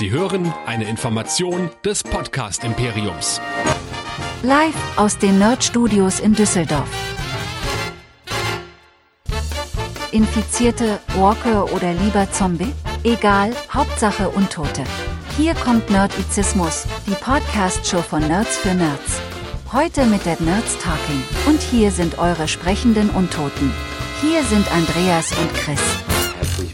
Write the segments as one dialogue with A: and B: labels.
A: Sie hören eine Information des Podcast Imperiums.
B: Live aus den Nerd Studios in Düsseldorf. Infizierte, Walker oder lieber Zombie? Egal, Hauptsache Untote. Hier kommt Nerdizismus, die Podcast-Show von Nerds für Nerds. Heute mit Dead Nerds Talking. Und hier sind eure sprechenden Untoten. Hier sind Andreas und Chris.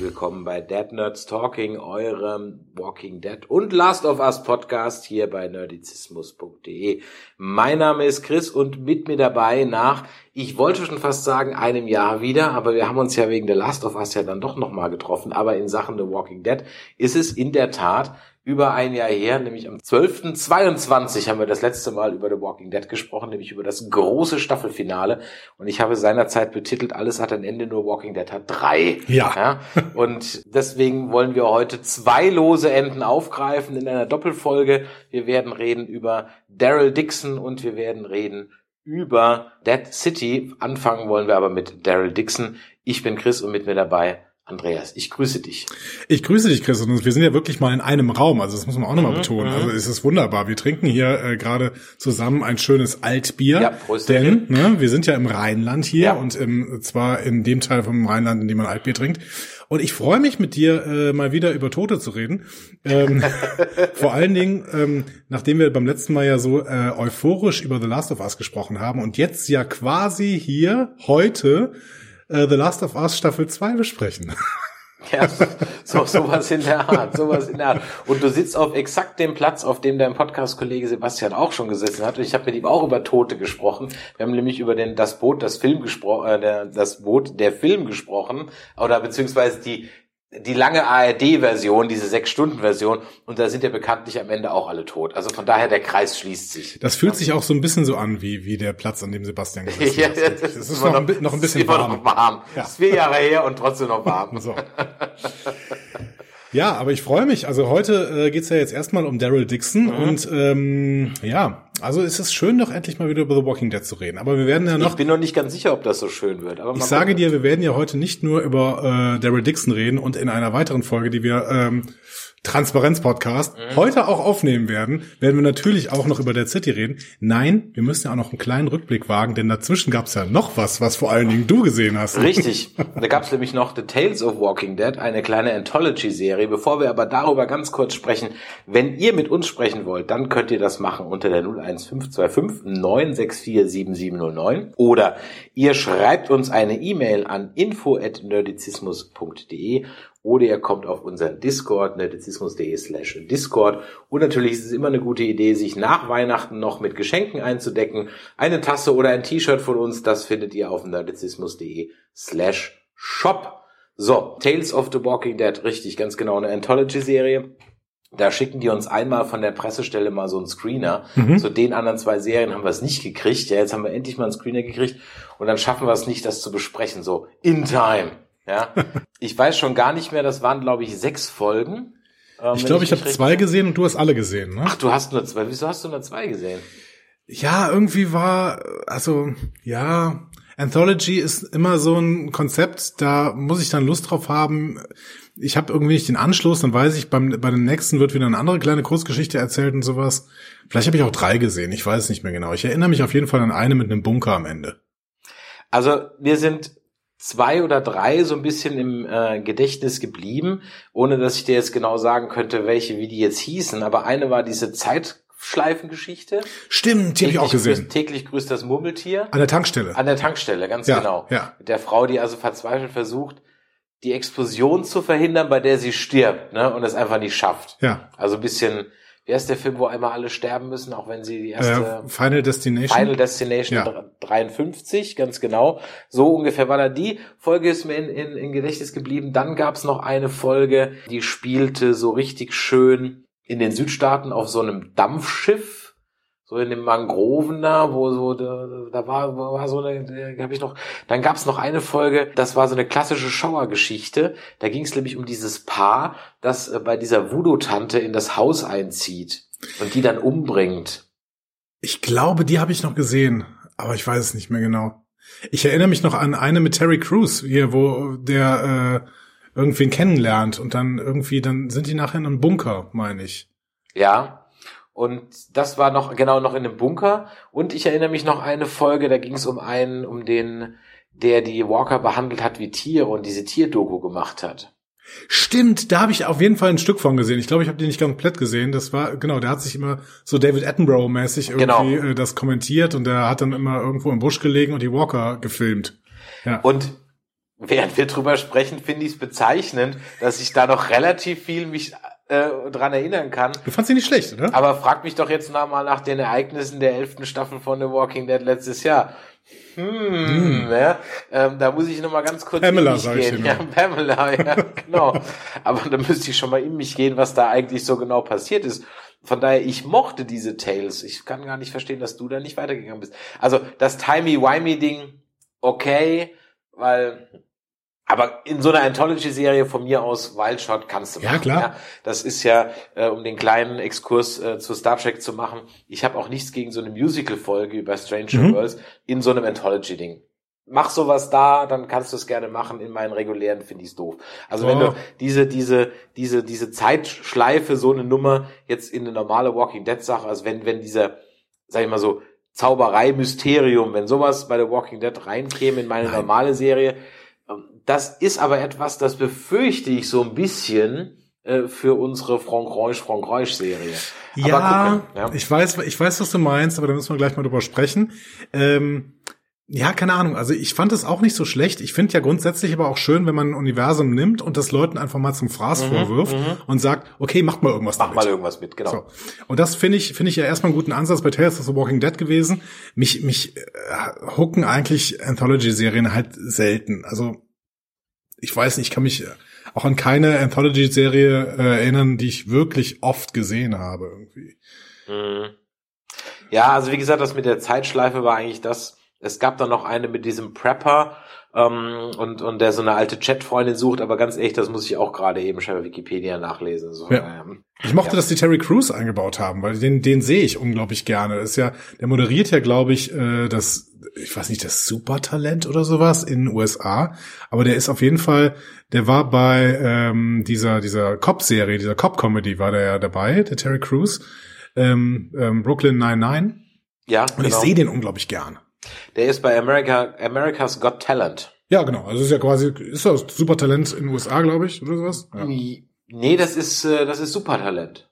C: Willkommen bei Dead Nerds Talking, eurem Walking Dead und Last of Us Podcast hier bei nerdizismus.de. Mein Name ist Chris und mit mir dabei nach, ich wollte schon fast sagen, einem Jahr wieder, aber wir haben uns ja wegen der Last of Us ja dann doch nochmal getroffen. Aber in Sachen The Walking Dead ist es in der Tat über ein Jahr her, nämlich am 12.22 haben wir das letzte Mal über The Walking Dead gesprochen, nämlich über das große Staffelfinale. Und ich habe seinerzeit betitelt, alles hat ein Ende, nur Walking Dead hat drei.
D: Ja.
C: ja. Und deswegen wollen wir heute zwei lose Enden aufgreifen in einer Doppelfolge. Wir werden reden über Daryl Dixon und wir werden reden über Dead City. Anfangen wollen wir aber mit Daryl Dixon. Ich bin Chris und mit mir dabei Andreas, ich grüße dich.
D: Ich grüße dich, Chris. Und wir sind ja wirklich mal in einem Raum. Also das muss man auch nochmal mhm, betonen. Also es ist wunderbar. Wir trinken hier äh, gerade zusammen ein schönes Altbier. Ja, Prost. Denn ne, wir sind ja im Rheinland hier ja. und im, zwar in dem Teil vom Rheinland, in dem man Altbier trinkt. Und ich freue mich mit dir äh, mal wieder über Tote zu reden. Ähm, vor allen Dingen, ähm, nachdem wir beim letzten Mal ja so äh, euphorisch über The Last of Us gesprochen haben und jetzt ja quasi hier heute äh, The Last of Us Staffel 2 besprechen.
C: Ja, so, sowas in der Art, sowas in der Art. Und du sitzt auf exakt dem Platz, auf dem dein Podcast-Kollege Sebastian auch schon gesessen hat. Und ich habe mit ihm auch über Tote gesprochen. Wir haben nämlich über den das Boot, das Film gesprochen, äh, das Boot, der Film gesprochen, oder beziehungsweise die die lange ARD-Version, diese Sechs-Stunden-Version, und da sind ja bekanntlich am Ende auch alle tot. Also von daher, der Kreis schließt sich.
D: Das fühlt sich auch so ein bisschen so an, wie, wie der Platz, an dem Sebastian gesessen ja, hat. Das, das ist noch, noch, ein bisschen
C: ist warm. Noch warm. Ja. ist vier Jahre her und trotzdem noch warm. So.
D: Ja, aber ich freue mich. Also heute äh, geht's ja jetzt erstmal um Daryl Dixon mhm. und ähm, ja, also es ist schön, doch endlich mal wieder über The Walking Dead zu reden. Aber wir werden ja noch.
C: Ich bin noch nicht ganz sicher, ob das so schön wird.
D: Aber ich sage dir, wir werden ja heute nicht nur über äh, Daryl Dixon reden und in einer weiteren Folge, die wir ähm, Transparenz-Podcast mhm. heute auch aufnehmen werden, werden wir natürlich auch noch über Dead City reden. Nein, wir müssen ja auch noch einen kleinen Rückblick wagen, denn dazwischen gab es ja noch was, was vor allen Dingen du gesehen hast.
C: Richtig. Da gab es nämlich noch The Tales of Walking Dead, eine kleine Anthology-Serie. Bevor wir aber darüber ganz kurz sprechen, wenn ihr mit uns sprechen wollt, dann könnt ihr das machen unter der 01525 964 7709 oder ihr schreibt uns eine E-Mail an info@nerdizismus.de oder ihr kommt auf unseren Discord, nerdizismus.de slash Discord. Und natürlich ist es immer eine gute Idee, sich nach Weihnachten noch mit Geschenken einzudecken. Eine Tasse oder ein T-Shirt von uns, das findet ihr auf nerdizismus.de slash Shop. So, Tales of the Walking Dead, richtig, ganz genau, eine Anthology-Serie. Da schicken die uns einmal von der Pressestelle mal so einen Screener. Mhm. Zu den anderen zwei Serien haben wir es nicht gekriegt. Ja, jetzt haben wir endlich mal einen Screener gekriegt und dann schaffen wir es nicht, das zu besprechen. So, in time. Ja, ich weiß schon gar nicht mehr, das waren, glaube ich, sechs Folgen.
D: Ähm, ich glaube, ich, ich habe zwei gesehen und du hast alle gesehen, ne?
C: Ach, du hast nur zwei. Wieso hast du nur zwei gesehen?
D: Ja, irgendwie war, also, ja, Anthology ist immer so ein Konzept, da muss ich dann Lust drauf haben. Ich habe irgendwie nicht den Anschluss, dann weiß ich, beim, bei den nächsten wird wieder eine andere kleine Kurzgeschichte erzählt und sowas. Vielleicht habe ich auch drei gesehen, ich weiß nicht mehr genau. Ich erinnere mich auf jeden Fall an eine mit einem Bunker am Ende.
C: Also wir sind zwei oder drei so ein bisschen im äh, Gedächtnis geblieben, ohne dass ich dir jetzt genau sagen könnte, welche, wie die jetzt hießen. Aber eine war diese Zeitschleifengeschichte.
D: Stimmt, die habe ich auch gesehen.
C: Grüßt, täglich grüßt das Murmeltier.
D: An der Tankstelle.
C: An der Tankstelle, ganz
D: ja,
C: genau.
D: Ja.
C: Mit der Frau, die also verzweifelt versucht, die Explosion zu verhindern, bei der sie stirbt, ne, und es einfach nicht schafft.
D: Ja.
C: Also ein bisschen wie heißt der Film, wo einmal alle sterben müssen, auch wenn sie die erste
D: äh, Final Destination
C: Final Destination ja. 53, ganz genau. So ungefähr war da die Folge ist mir in, in, in Gedächtnis geblieben. Dann gab's noch eine Folge, die spielte so richtig schön in den Südstaaten auf so einem Dampfschiff so in den Mangroven da, wo so da, da war, war so eine, da habe ich noch, dann gab es noch eine Folge, das war so eine klassische Schauergeschichte. Da ging es nämlich um dieses Paar, das äh, bei dieser Voodoo-Tante in das Haus einzieht und die dann umbringt.
D: Ich glaube, die habe ich noch gesehen, aber ich weiß es nicht mehr genau. Ich erinnere mich noch an eine mit Terry Crews hier, wo der irgendwen kennenlernt und dann irgendwie, dann sind die nachher in einem Bunker, meine ich.
C: Ja. Und das war noch genau noch in einem Bunker. Und ich erinnere mich noch eine Folge, da ging es um einen, um den, der die Walker behandelt hat wie Tiere und diese Tierdoku gemacht hat.
D: Stimmt, da habe ich auf jeden Fall ein Stück von gesehen. Ich glaube, ich habe den nicht komplett gesehen. Das war genau, der hat sich immer so David Attenborough mäßig irgendwie genau. äh, das kommentiert und der hat dann immer irgendwo im Busch gelegen und die Walker gefilmt.
C: Ja. Und während wir drüber sprechen, finde ich es bezeichnend, dass ich da noch relativ viel mich äh, dran erinnern kann.
D: Du fandst sie nicht schlecht, oder?
C: Aber frag mich doch jetzt mal nach den Ereignissen der elften Staffel von The Walking Dead letztes Jahr. Hm, hm. Ja, ähm, da muss ich noch mal ganz kurz
D: Pamela, in mich gehen.
C: Ja, Pamela, ja, genau. Aber da müsste ich schon mal in mich gehen, was da eigentlich so genau passiert ist. Von daher, ich mochte diese Tales. Ich kann gar nicht verstehen, dass du da nicht weitergegangen bist. Also das Timey-Wimey-Ding, okay, weil aber in so einer Anthology-Serie von mir aus Wildshot kannst du machen.
D: Ja, klar. Ja,
C: das ist ja, äh, um den kleinen Exkurs äh, zu Star Trek zu machen. Ich habe auch nichts gegen so eine Musical-Folge über Stranger mhm. Worlds in so einem Anthology-Ding. Mach sowas da, dann kannst du es gerne machen. In meinen regulären finde ich es doof. Also oh. wenn du diese, diese, diese, diese Zeitschleife, so eine Nummer jetzt in eine normale Walking Dead-Sache, also wenn, wenn dieser, sag ich mal so, Zauberei, Mysterium, wenn sowas bei der Walking Dead reinkäme in meine Nein. normale Serie, das ist aber etwas, das befürchte ich so ein bisschen äh, für unsere Frankreich Frankreich Serie.
D: Ja, ja, ich weiß, ich weiß, was du meinst, aber da müssen wir gleich mal drüber sprechen. Ähm, ja, keine Ahnung. Also ich fand es auch nicht so schlecht. Ich finde ja grundsätzlich aber auch schön, wenn man ein Universum nimmt und das Leuten einfach mal zum Fraß mhm, vorwirft mhm. und sagt, okay, macht mal irgendwas
C: Mach damit. mal irgendwas mit, genau. So.
D: Und das finde ich, finde ich ja erstmal einen guten Ansatz bei Tales of the Walking Dead gewesen. Mich, mich äh, hucken eigentlich Anthology-Serien halt selten. Also ich weiß nicht, ich kann mich auch an keine Anthology-Serie äh, erinnern, die ich wirklich oft gesehen habe irgendwie.
C: Mhm. Ja, also wie gesagt, das mit der Zeitschleife war eigentlich das. Es gab dann noch eine mit diesem Prepper ähm, und und der so eine alte Chatfreundin sucht, aber ganz ehrlich, das muss ich auch gerade eben schon bei Wikipedia nachlesen. So,
D: ja. ähm, ich mochte, ja. dass die Terry Crews eingebaut haben, weil den den sehe ich unglaublich gerne. Das ist ja, der moderiert ja, glaube ich, äh, das ich weiß nicht, das Supertalent oder sowas in den USA, aber der ist auf jeden Fall, der war bei ähm, dieser dieser Cop-Serie, dieser Cop-Comedy war der ja dabei, der Terry Crews, ähm, ähm, Brooklyn 99.
C: Ja,
D: Und genau. ich sehe den unglaublich gern.
C: Der ist bei America, America's Got Talent.
D: Ja, genau. Also ist ja quasi, ist das Supertalent in den USA, glaube ich, oder sowas? Ja.
C: Nee, das ist, äh, das ist Supertalent.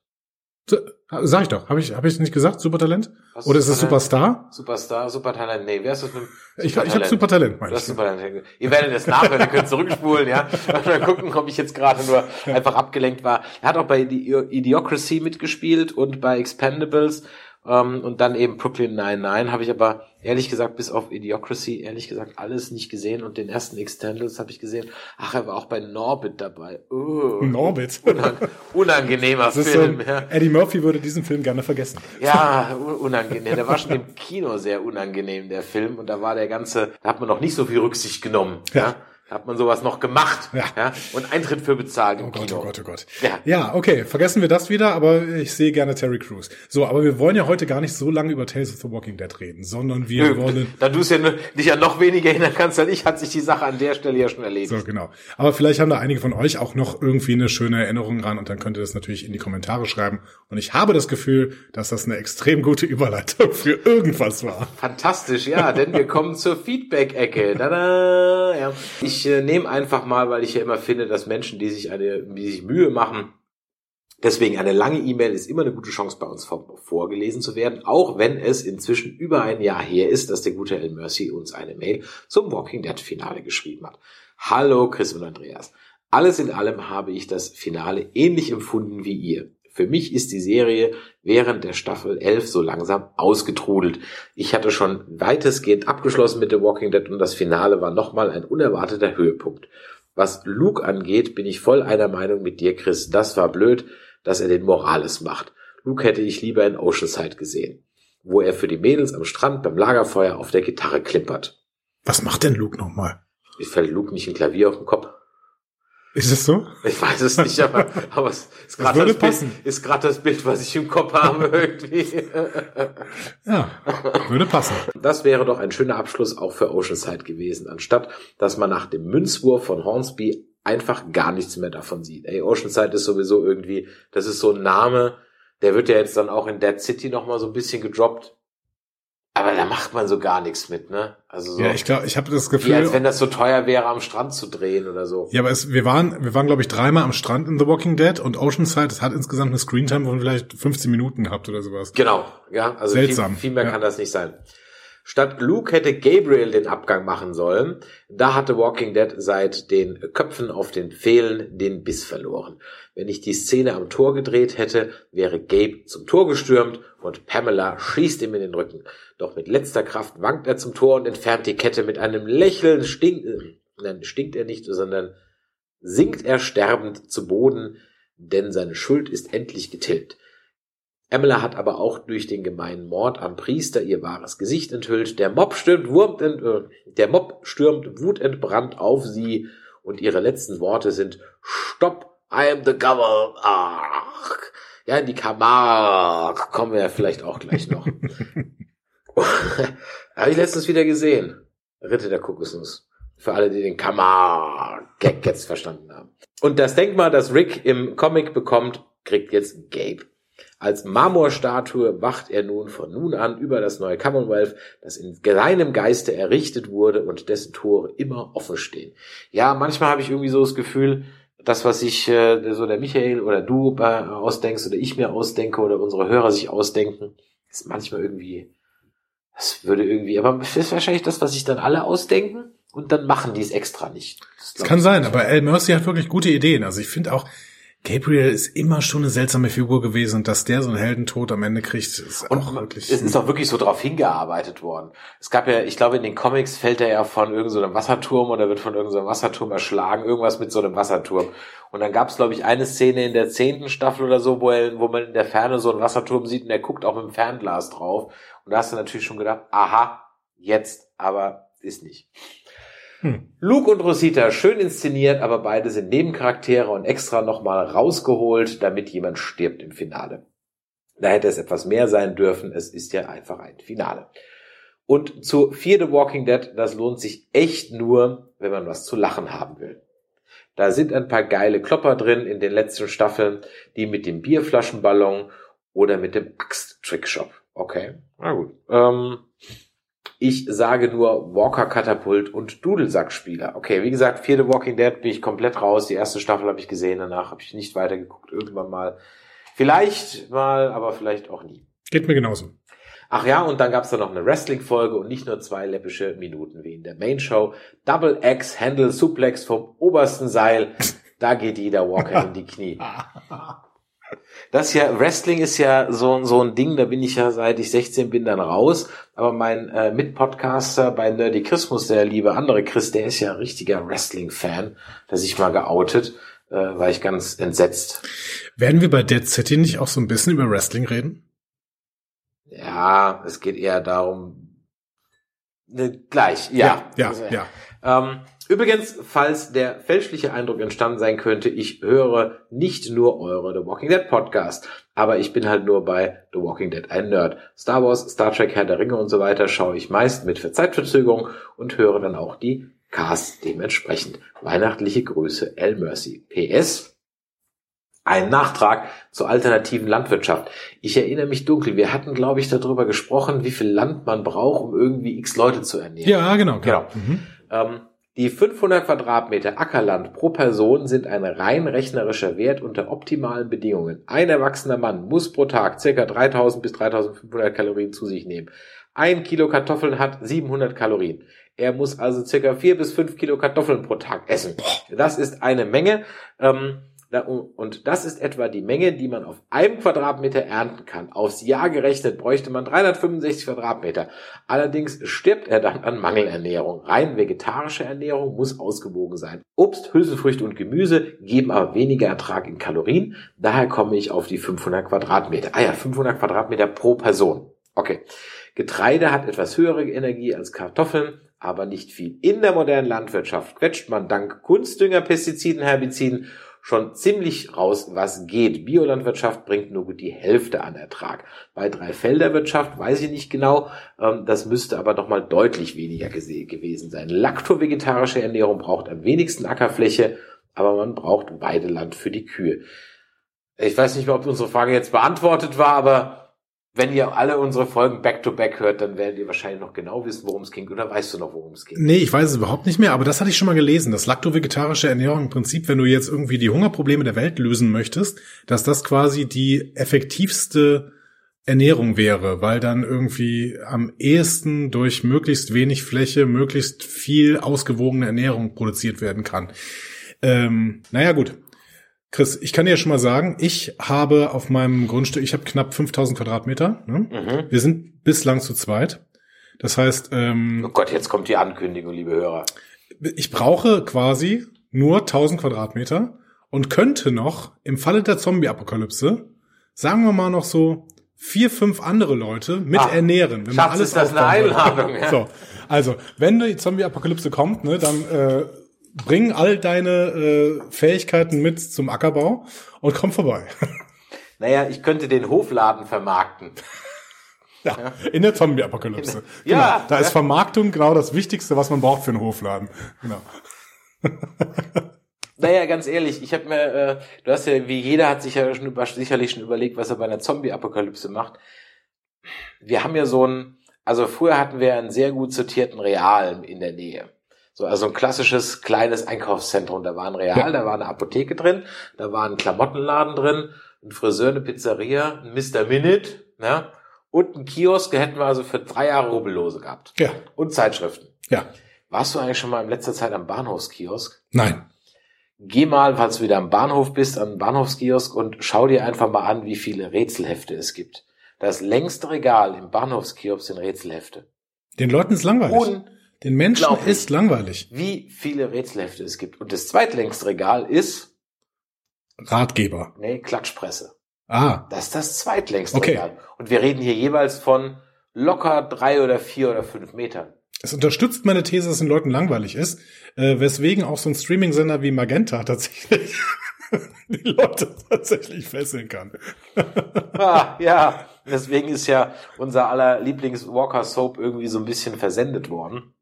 D: Sag ich doch. Habe ich, hab ich nicht gesagt? Supertalent? Was Oder ist es Superstar?
C: Superstar, Supertalent. Nee, wer ist das mit
D: Ich, ich habe Supertalent,
C: meine ich. Supertalent. Ihr werdet es nachhören, ihr könnt zurückspulen, ja. Und dann gucken, ob ich jetzt gerade nur einfach abgelenkt war. Er hat auch bei Idiocracy mitgespielt und bei Expendables ähm, und dann eben Brooklyn 99 habe ich aber ehrlich gesagt bis auf Idiocracy ehrlich gesagt alles nicht gesehen und den ersten Extendals habe ich gesehen. Ach, er war auch bei Norbit dabei.
D: Oh, Norbit.
C: Unang unangenehmer Film.
D: So, ja. Eddie Murphy würde diesen Film gerne vergessen.
C: Ja, unangenehm. Der war schon im Kino sehr unangenehm, der Film. Und da war der ganze, da hat man noch nicht so viel Rücksicht genommen. ja? ja? Hat man sowas noch gemacht. Ja. ja und Eintritt für bezahlt im
D: oh
C: Gott,
D: Kino. Oh Gott, oh Gott. Ja. ja, okay, vergessen wir das wieder, aber ich sehe gerne Terry Crews. So, aber wir wollen ja heute gar nicht so lange über Tales of the Walking Dead reden, sondern wir Nö, wollen...
C: Da du es ja dich ja noch weniger erinnern kannst als ich, hat sich die Sache an der Stelle ja schon erledigt.
D: So, genau. Aber vielleicht haben da einige von euch auch noch irgendwie eine schöne Erinnerung ran und dann könnt ihr das natürlich in die Kommentare schreiben. Und ich habe das Gefühl, dass das eine extrem gute Überleitung für irgendwas war.
C: Fantastisch, ja, denn wir kommen zur Feedback-Ecke. Ja. Ich äh, nehme einfach einfach mal, weil ich ja immer finde, dass Menschen, die sich eine, die sich Mühe machen, Deswegen eine lange E-Mail ist immer eine gute Chance bei uns vorgelesen zu werden, auch wenn es inzwischen über ein Jahr her ist, dass der gute El Mercy uns eine Mail zum Walking Dead Finale geschrieben hat. Hallo Chris und Andreas. Alles in allem habe ich das Finale ähnlich empfunden wie ihr. Für mich ist die Serie während der Staffel 11 so langsam ausgetrudelt. Ich hatte schon weitestgehend abgeschlossen mit The Walking Dead und das Finale war nochmal ein unerwarteter Höhepunkt. Was Luke angeht, bin ich voll einer Meinung mit dir, Chris. Das war blöd, dass er den Morales macht. Luke hätte ich lieber in Oceanside gesehen, wo er für die Mädels am Strand beim Lagerfeuer auf der Gitarre klimpert.
D: Was macht denn Luke nochmal?
C: Ich fällt Luke nicht ein Klavier auf den Kopf.
D: Ist es so?
C: Ich weiß es nicht, aber, aber es ist gerade das, das, Bild, ist gerade das Bild, was ich im Kopf habe irgendwie.
D: ja, würde passen.
C: Das wäre doch ein schöner Abschluss auch für Oceanside gewesen, anstatt dass man nach dem Münzwurf von Hornsby einfach gar nichts mehr davon sieht. Ey, Oceanside ist sowieso irgendwie, das ist so ein Name, der wird ja jetzt dann auch in Dead City nochmal so ein bisschen gedroppt. Aber da macht man so gar nichts mit, ne?
D: Also so. Ja, ich glaube, ich habe das Gefühl,
C: wie als wenn das so teuer wäre, am Strand zu drehen oder so.
D: Ja, aber es, wir waren, wir waren glaube ich dreimal am Strand in The Walking Dead und Oceanside, das hat insgesamt eine Screentime von vielleicht 15 Minuten gehabt oder sowas.
C: Genau, ja, also Seltsam. Viel, viel mehr ja. kann das nicht sein. Statt Luke hätte Gabriel den Abgang machen sollen. Da hatte Walking Dead seit den Köpfen auf den Pfählen den Biss verloren. Wenn ich die Szene am Tor gedreht hätte, wäre Gabe zum Tor gestürmt und Pamela schießt ihm in den Rücken. Doch mit letzter Kraft wankt er zum Tor und entfernt die Kette mit einem Lächeln. Stinkt, nein, stinkt er nicht, sondern sinkt er sterbend zu Boden, denn seine Schuld ist endlich getilgt. Emila hat aber auch durch den gemeinen Mord am Priester ihr wahres Gesicht enthüllt. Der Mob stürmt, wurmt, äh, der Mob stürmt wutentbrannt auf sie und ihre letzten Worte sind Stopp, I am the governor. Ach, ja, in die Kamar kommen wir ja vielleicht auch gleich noch. Habe ich letztens wieder gesehen. Ritte der Kokosnuss. Für alle, die den Kamar-Gag jetzt verstanden haben. Und das Denkmal, das Rick im Comic bekommt, kriegt jetzt Gabe. Als Marmorstatue wacht er nun von nun an über das neue Commonwealth, das in seinem Geiste errichtet wurde und dessen Tore immer offen stehen. Ja, manchmal habe ich irgendwie so das Gefühl, das, was sich äh, so der Michael oder du äh, ausdenkst oder ich mir ausdenke oder unsere Hörer sich ausdenken, ist manchmal irgendwie, das würde irgendwie, aber das ist wahrscheinlich das, was sich dann alle ausdenken und dann machen die es extra nicht.
D: Das, das kann sein, aber El Mercy hat wirklich gute Ideen. Also ich finde auch, Gabriel ist immer schon eine seltsame Figur gewesen und dass der so einen Heldentod am Ende kriegt, ist
C: und auch wirklich. Es ist auch wirklich so drauf hingearbeitet worden. Es gab ja, ich glaube, in den Comics fällt er ja von irgendeinem so Wasserturm oder wird von irgendeinem so Wasserturm erschlagen, irgendwas mit so einem Wasserturm. Und dann gab es, glaube ich, eine Szene in der zehnten Staffel oder so, wo, er, wo man in der Ferne so einen Wasserturm sieht und er guckt auch mit dem Fernglas drauf. Und da hast du natürlich schon gedacht, aha, jetzt, aber ist nicht. Hm. Luke und Rosita, schön inszeniert, aber beide sind Nebencharaktere und extra nochmal rausgeholt, damit jemand stirbt im Finale. Da hätte es etwas mehr sein dürfen, es ist ja einfach ein Finale. Und zu Fear the Walking Dead, das lohnt sich echt nur, wenn man was zu lachen haben will. Da sind ein paar geile Klopper drin in den letzten Staffeln, die mit dem Bierflaschenballon oder mit dem Axt-Trickshop. Okay, na gut. Ähm, ich sage nur Walker Katapult und Dudelsackspieler. Okay, wie gesagt, vierte Walking Dead bin ich komplett raus. Die erste Staffel habe ich gesehen, danach habe ich nicht weitergeguckt. Irgendwann mal. Vielleicht mal, aber vielleicht auch nie.
D: Geht mir genauso.
C: Ach ja, und dann gab's da noch eine Wrestling-Folge und nicht nur zwei läppische Minuten wie in der Main Show. Double X Handle Suplex vom obersten Seil. Da geht jeder Walker in die Knie. Das ja, Wrestling ist ja so, so ein Ding, da bin ich ja seit ich 16 bin dann raus. Aber mein äh, Mitpodcaster bei Nerdy Christmas, der liebe andere Chris, der ist ja ein richtiger Wrestling-Fan, der sich mal geoutet, äh, war ich ganz entsetzt.
D: Werden wir bei Dead City nicht auch so ein bisschen über Wrestling reden?
C: Ja, es geht eher darum, ne, gleich, ja.
D: Ja, ja, ja.
C: Ähm, Übrigens, falls der fälschliche Eindruck entstanden sein könnte, ich höre nicht nur eure The Walking Dead Podcast, aber ich bin halt nur bei The Walking Dead ein Nerd. Star Wars, Star Trek, Herr der Ringe und so weiter schaue ich meist mit Zeitverzögerung und höre dann auch die Casts dementsprechend. Weihnachtliche Grüße, L Mercy. PS. Ein Nachtrag zur alternativen Landwirtschaft. Ich erinnere mich dunkel. Wir hatten, glaube ich, darüber gesprochen, wie viel Land man braucht, um irgendwie x Leute zu ernähren.
D: Ja, genau. Genau. genau. Mhm.
C: Ähm, die 500 Quadratmeter Ackerland pro Person sind ein rein rechnerischer Wert unter optimalen Bedingungen. Ein erwachsener Mann muss pro Tag ca. 3000 bis 3500 Kalorien zu sich nehmen. Ein Kilo Kartoffeln hat 700 Kalorien. Er muss also ca. 4 bis 5 Kilo Kartoffeln pro Tag essen. Das ist eine Menge. Ähm, und das ist etwa die Menge, die man auf einem Quadratmeter ernten kann. Aufs Jahr gerechnet bräuchte man 365 Quadratmeter. Allerdings stirbt er dann an Mangelernährung. Rein vegetarische Ernährung muss ausgewogen sein. Obst, Hülsenfrüchte und Gemüse geben aber weniger Ertrag in Kalorien. Daher komme ich auf die 500 Quadratmeter. Ah ja, 500 Quadratmeter pro Person. Okay. Getreide hat etwas höhere Energie als Kartoffeln, aber nicht viel. In der modernen Landwirtschaft quetscht man dank Kunstdünger, Pestiziden, Herbiziden schon ziemlich raus, was geht. Biolandwirtschaft bringt nur gut die Hälfte an Ertrag. Bei Dreifelderwirtschaft weiß ich nicht genau, ähm, das müsste aber noch mal deutlich weniger gewesen sein. Laktovegetarische Ernährung braucht am wenigsten Ackerfläche, aber man braucht Weideland für die Kühe. Ich weiß nicht mehr, ob unsere Frage jetzt beantwortet war, aber wenn ihr alle unsere Folgen back-to-back -back hört, dann werdet ihr wahrscheinlich noch genau wissen, worum es ging. Oder weißt du noch, worum es ging?
D: Nee, ich weiß es überhaupt nicht mehr, aber das hatte ich schon mal gelesen. Das lakto-vegetarische Ernährung im Prinzip, wenn du jetzt irgendwie die Hungerprobleme der Welt lösen möchtest, dass das quasi die effektivste Ernährung wäre, weil dann irgendwie am ehesten durch möglichst wenig Fläche möglichst viel ausgewogene Ernährung produziert werden kann. Ähm, naja, gut. Chris, ich kann dir schon mal sagen, ich habe auf meinem Grundstück, ich habe knapp 5000 Quadratmeter. Ne? Mhm. Wir sind bislang zu zweit. Das heißt, ähm,
C: oh Gott, jetzt kommt die Ankündigung, liebe Hörer.
D: Ich brauche quasi nur 1000 Quadratmeter und könnte noch im Falle der Zombie-Apokalypse, sagen wir mal noch so vier, fünf andere Leute mit Ach, ernähren.
C: Wenn Schatz, man alles ist das eine Einladung?
D: Ja. So, also wenn die Zombie-Apokalypse kommt, ne, dann äh, bring all deine äh, Fähigkeiten mit zum Ackerbau und komm vorbei.
C: Naja, ich könnte den Hofladen vermarkten.
D: Ja, ja. in der Zombie-Apokalypse. Genau. Ja. Da ist Vermarktung genau das Wichtigste, was man braucht für einen Hofladen. Genau.
C: Naja, ganz ehrlich, ich habe mir, äh, du hast ja, wie jeder hat sich ja schon über, sicherlich schon überlegt, was er bei einer Zombie-Apokalypse macht. Wir haben ja so ein, also früher hatten wir einen sehr gut sortierten Real in der Nähe. So, also ein klassisches kleines Einkaufszentrum. Da war ein Real, ja. da war eine Apotheke drin, da war ein Klamottenladen drin, ein Friseur, eine Pizzeria, ein Mr. Minute, ne? Und ein Kiosk, da hätten wir also für drei Jahre Rubellose gehabt.
D: Ja.
C: Und Zeitschriften.
D: Ja.
C: Warst du eigentlich schon mal in letzter Zeit am Bahnhofskiosk?
D: Nein.
C: Geh mal, falls du wieder am Bahnhof bist, am Bahnhofskiosk und schau dir einfach mal an, wie viele Rätselhefte es gibt. Das längste Regal im Bahnhofskiosk sind Rätselhefte.
D: Den Leuten ist langweilig. Un den Menschen ist langweilig.
C: Wie viele Rätselhefte es gibt. Und das zweitlängste Regal ist
D: Ratgeber.
C: Nee, Klatschpresse.
D: Ah.
C: Das ist das zweitlängste
D: okay.
C: Regal. Und wir reden hier jeweils von locker drei oder vier oder fünf Metern.
D: Es unterstützt meine These, dass den Leuten langweilig ist, äh, weswegen auch so ein Streaming-Sender wie Magenta tatsächlich die Leute tatsächlich fesseln kann.
C: ah, ja, deswegen ist ja unser aller Lieblings-Walker Soap irgendwie so ein bisschen versendet worden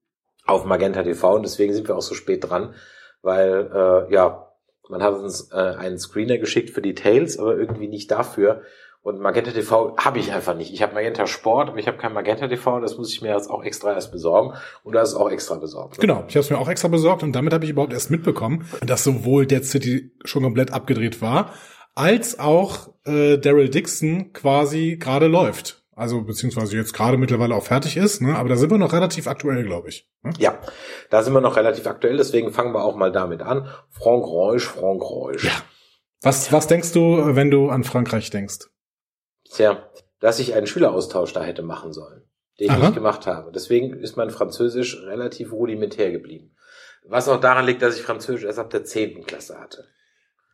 C: auf Magenta TV und deswegen sind wir auch so spät dran, weil äh, ja, man hat uns äh, einen Screener geschickt für die Tales, aber irgendwie nicht dafür. Und Magenta TV habe ich einfach nicht. Ich habe Magenta Sport, aber ich habe kein Magenta TV. Das muss ich mir jetzt auch extra erst besorgen. Und hast es auch extra besorgt.
D: Ne? Genau, ich habe es mir auch extra besorgt und damit habe ich überhaupt erst mitbekommen, dass sowohl Dead City schon komplett abgedreht war, als auch äh, Daryl Dixon quasi gerade läuft. Also beziehungsweise jetzt gerade mittlerweile auch fertig ist, ne? aber da sind wir noch relativ aktuell, glaube ich.
C: Ne? Ja, da sind wir noch relativ aktuell, deswegen fangen wir auch mal damit an. Frankreich, Frankreich. Ja.
D: Was, was denkst du, wenn du an Frankreich denkst?
C: Tja, dass ich einen Schüleraustausch da hätte machen sollen, den ich Aha. nicht gemacht habe. Deswegen ist mein Französisch relativ rudimentär geblieben. Was auch daran liegt, dass ich Französisch erst ab der zehnten Klasse hatte.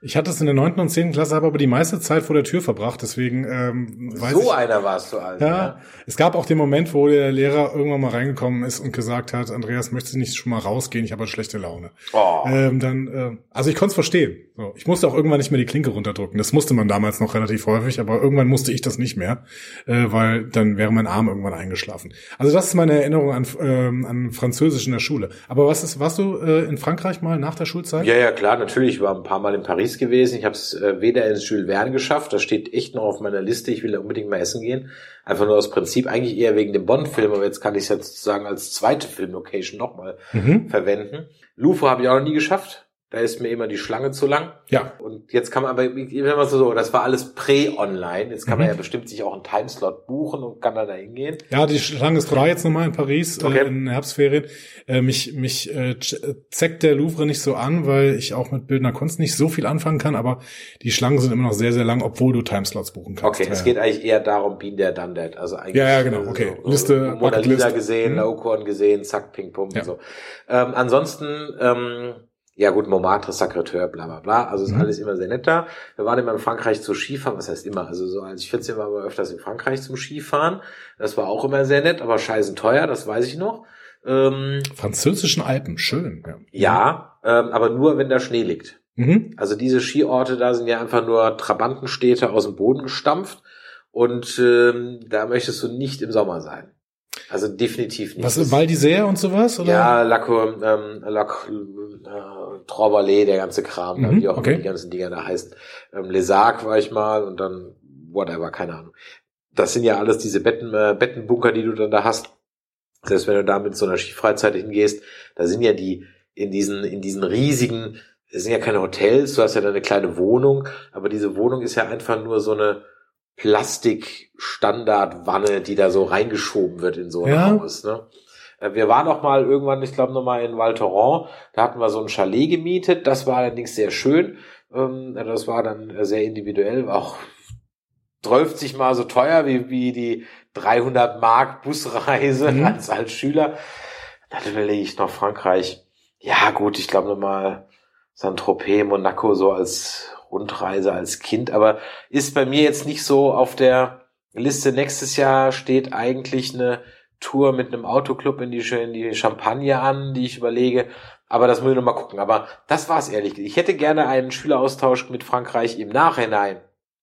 D: Ich hatte es in der neunten und zehnten Klasse, habe aber die meiste Zeit vor der Tür verbracht, deswegen ähm,
C: weiß So ich, einer warst du also.
D: Ja, ja, es gab auch den Moment, wo der Lehrer irgendwann mal reingekommen ist und gesagt hat, Andreas, möchtest du nicht schon mal rausgehen? Ich habe eine schlechte Laune. Oh. Ähm, dann, äh, also ich konnte es verstehen. So, ich musste auch irgendwann nicht mehr die Klinke runterdrücken. Das musste man damals noch relativ häufig, aber irgendwann musste ich das nicht mehr, äh, weil dann wäre mein Arm irgendwann eingeschlafen. Also das ist meine Erinnerung an, ähm, an Französisch in der Schule. Aber was ist, warst du äh, in Frankreich mal nach der Schulzeit?
C: Ja, ja, klar, natürlich. Ich war ein paar Mal in Paris Paris gewesen. Ich habe es äh, weder ins Jules Verne geschafft, das steht echt noch auf meiner Liste. Ich will da unbedingt mal essen gehen. Einfach nur aus Prinzip, eigentlich eher wegen dem Bond-Film, aber jetzt kann ich es jetzt sozusagen als zweite Filmlocation nochmal mhm. verwenden. Louvre habe ich auch noch nie geschafft. Da ist mir immer die Schlange zu lang.
D: Ja.
C: Und jetzt kann man aber, immer so, das war alles prä-online. Jetzt kann mhm. man ja bestimmt sich auch einen Timeslot buchen und kann dann da hingehen.
D: Ja, die Schlange ist frei jetzt nochmal in Paris, okay. äh, in Herbstferien. Äh, mich mich äh, zeckt der Louvre nicht so an, weil ich auch mit bildender Kunst nicht so viel anfangen kann, aber die Schlangen sind immer noch sehr, sehr lang, obwohl du Timeslots buchen kannst.
C: Okay, ja, es geht eigentlich eher darum, Bean der Done That. Also eigentlich.
D: Ja, ja, genau, okay.
C: So, Liste. Mona Lisa gesehen, mhm. Laocoon gesehen, zack, Ping, Pum, ja. so. Ähm, ansonsten, ähm, ja gut, Montmartre, Sacré-Cœur, bla bla bla. Also ist mhm. alles immer sehr nett da. Wir waren immer in Frankreich zu Skifahren, was heißt immer, also so als ich 14 war, war öfters in Frankreich zum Skifahren. Das war auch immer sehr nett, aber scheißen teuer, das weiß ich noch.
D: Ähm, Französischen Alpen, schön.
C: Ja, ja ähm, aber nur, wenn da Schnee liegt. Mhm. Also diese Skiorte da sind ja einfach nur Trabantenstädte aus dem Boden gestampft und ähm, da möchtest du nicht im Sommer sein. Also definitiv nicht.
D: Was, Val d'Isère und sowas?
C: Oder? Ja, Laco, ähm, Lac, Trauberlet, der ganze Kram, mhm, wie auch okay. immer die ganzen Dinger da heißt. Ähm, Les Arcs war ich mal und dann whatever, keine Ahnung. Das sind ja alles diese Betten, äh, Bettenbunker, die du dann da hast. Selbst wenn du da mit so einer Skifreizeit hingehst, da sind ja die in diesen, in diesen riesigen, es sind ja keine Hotels, du hast ja da eine kleine Wohnung, aber diese Wohnung ist ja einfach nur so eine Plastik-Standardwanne, die da so reingeschoben wird in so ein ja. Haus. Ne? Äh, wir waren auch mal irgendwann, ich glaube nochmal in Val Thorens, da hatten wir so ein Chalet gemietet, das war allerdings sehr schön, ähm, das war dann sehr individuell, war auch 12 mal so teuer wie, wie die 300 Mark Busreise mhm. als, als Schüler. Dann überlege ich noch Frankreich. Ja gut, ich glaube nochmal Saint-Tropez, Monaco so als Rundreise als Kind, aber ist bei mir jetzt nicht so auf der Liste. Nächstes Jahr steht eigentlich eine Tour mit einem Autoclub in die, in die Champagne an, die ich überlege. Aber das muss ich noch mal gucken. Aber das war's ehrlich. Ich hätte gerne einen Schüleraustausch mit Frankreich im Nachhinein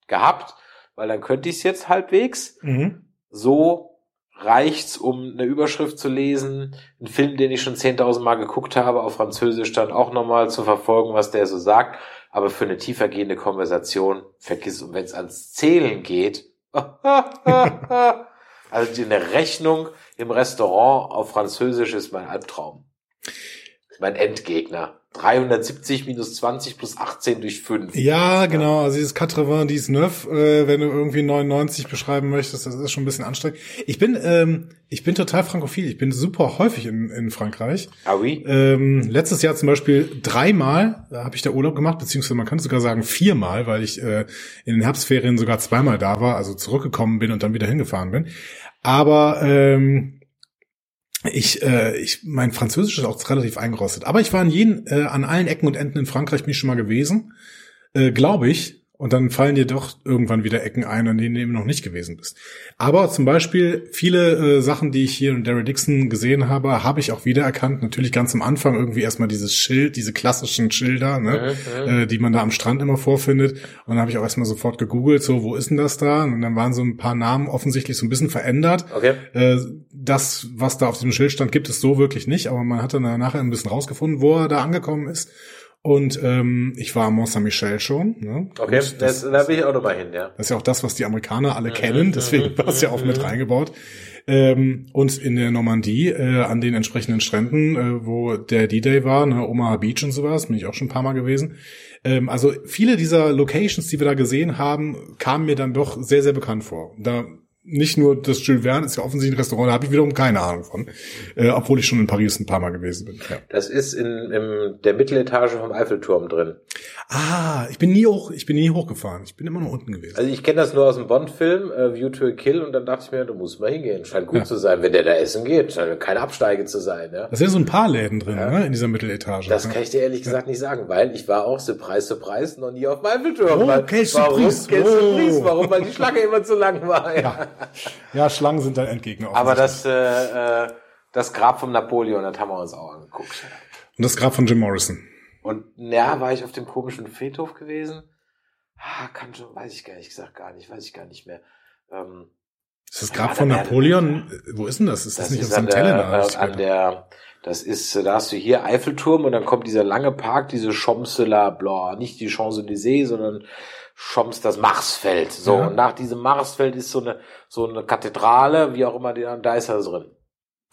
C: gehabt, weil dann könnte ich es jetzt halbwegs. Mhm. So reicht's, um eine Überschrift zu lesen, einen Film, den ich schon 10.000 Mal geguckt habe, auf Französisch dann auch nochmal zu verfolgen, was der so sagt. Aber für eine tiefergehende Konversation, vergiss, und wenn es ans Zählen geht, also eine Rechnung im Restaurant auf Französisch ist mein Albtraum. Mein Endgegner. 370 minus 20 plus 18 durch 5.
D: Ja, genau. Also dieses 99, äh, wenn du irgendwie 99 beschreiben möchtest, das ist schon ein bisschen anstrengend. Ich bin, ähm, ich bin total frankophil. Ich bin super häufig in, in Frankreich.
C: Ah oui?
D: Ähm, letztes Jahr zum Beispiel dreimal äh, habe ich da Urlaub gemacht, beziehungsweise man kann sogar sagen viermal, weil ich äh, in den Herbstferien sogar zweimal da war, also zurückgekommen bin und dann wieder hingefahren bin. Aber ähm, ich, äh, ich, mein Französisch ist auch relativ eingerostet. Aber ich war an jeden, äh, an allen Ecken und Enden in Frankreich bin ich schon mal gewesen, äh, glaube ich. Und dann fallen dir doch irgendwann wieder Ecken ein, an denen du eben noch nicht gewesen bist. Aber zum Beispiel viele äh, Sachen, die ich hier in Derry Dixon gesehen habe, habe ich auch wiedererkannt. Natürlich ganz am Anfang irgendwie erstmal dieses Schild, diese klassischen Schilder, ne, mhm. äh, die man da am Strand immer vorfindet. Und dann habe ich auch erstmal sofort gegoogelt, so, wo ist denn das da? Und dann waren so ein paar Namen offensichtlich so ein bisschen verändert.
C: Okay.
D: Äh, das, was da auf diesem Schild stand, gibt es so wirklich nicht. Aber man hat dann nachher ein bisschen rausgefunden, wo er da angekommen ist. Und ähm, ich war am Mont Saint-Michel schon. Ne?
C: Okay, das, das, da bin ich auch nochmal hin, ja.
D: Das ist ja auch das, was die Amerikaner alle kennen, deswegen war es ja auch mit reingebaut. Ähm, und in der Normandie, äh, an den entsprechenden Stränden, äh, wo der D-Day war, ne, Omaha Beach und sowas, bin ich auch schon ein paar Mal gewesen. Ähm, also viele dieser Locations, die wir da gesehen haben, kamen mir dann doch sehr, sehr bekannt vor. Da nicht nur das Jules Verne ist ja offensichtlich ein Restaurant, da habe ich wiederum keine Ahnung von, äh, obwohl ich schon in Paris ein paar Mal gewesen bin. Ja.
C: Das ist in, in der Mitteletage vom Eiffelturm drin.
D: Ah, ich bin nie hoch, ich bin nie hochgefahren. Ich bin immer nur unten gewesen.
C: Also ich kenne das nur aus dem Bond-Film äh, View to a Kill und dann dachte ich mir, du musst mal hingehen. Scheint gut ja. zu sein, wenn der da essen geht. Scheint keine Absteige zu sein. Ja.
D: Da sind so ein paar Läden drin, ja. ne, in dieser Mitteletage.
C: Das kann ich dir ehrlich gesagt nicht sagen, weil ich war auch Surprise, Surprise noch nie auf dem Eiffelturm.
D: Oh, okay,
C: warum?
D: Surprise.
C: Oh. Warum? Weil die Schlange immer zu lang war.
D: Ja. Ja. Schlangen sind dein Endgegner.
C: Aber das, äh, äh, das Grab von Napoleon, das haben wir uns auch angeguckt.
D: Und das Grab von Jim Morrison.
C: Und ja, war ich auf dem komischen Friedhof gewesen? Ah, kann schon, weiß ich gar nicht gesagt, gar nicht, weiß ich gar nicht mehr. Ähm,
D: ist das Grab von Napoleon? Wo ist denn das? Ist das, das nicht ist auf St. Helena?
C: Äh, an der, das ist, da hast du hier Eiffelturm und dann kommt dieser lange Park, diese Champs la Blanc, nicht die Champs-Élysées, sondern Schoms das Marsfeld. So, ja. und nach diesem Marsfeld ist so eine, so eine Kathedrale, wie auch immer, die, da ist er drin.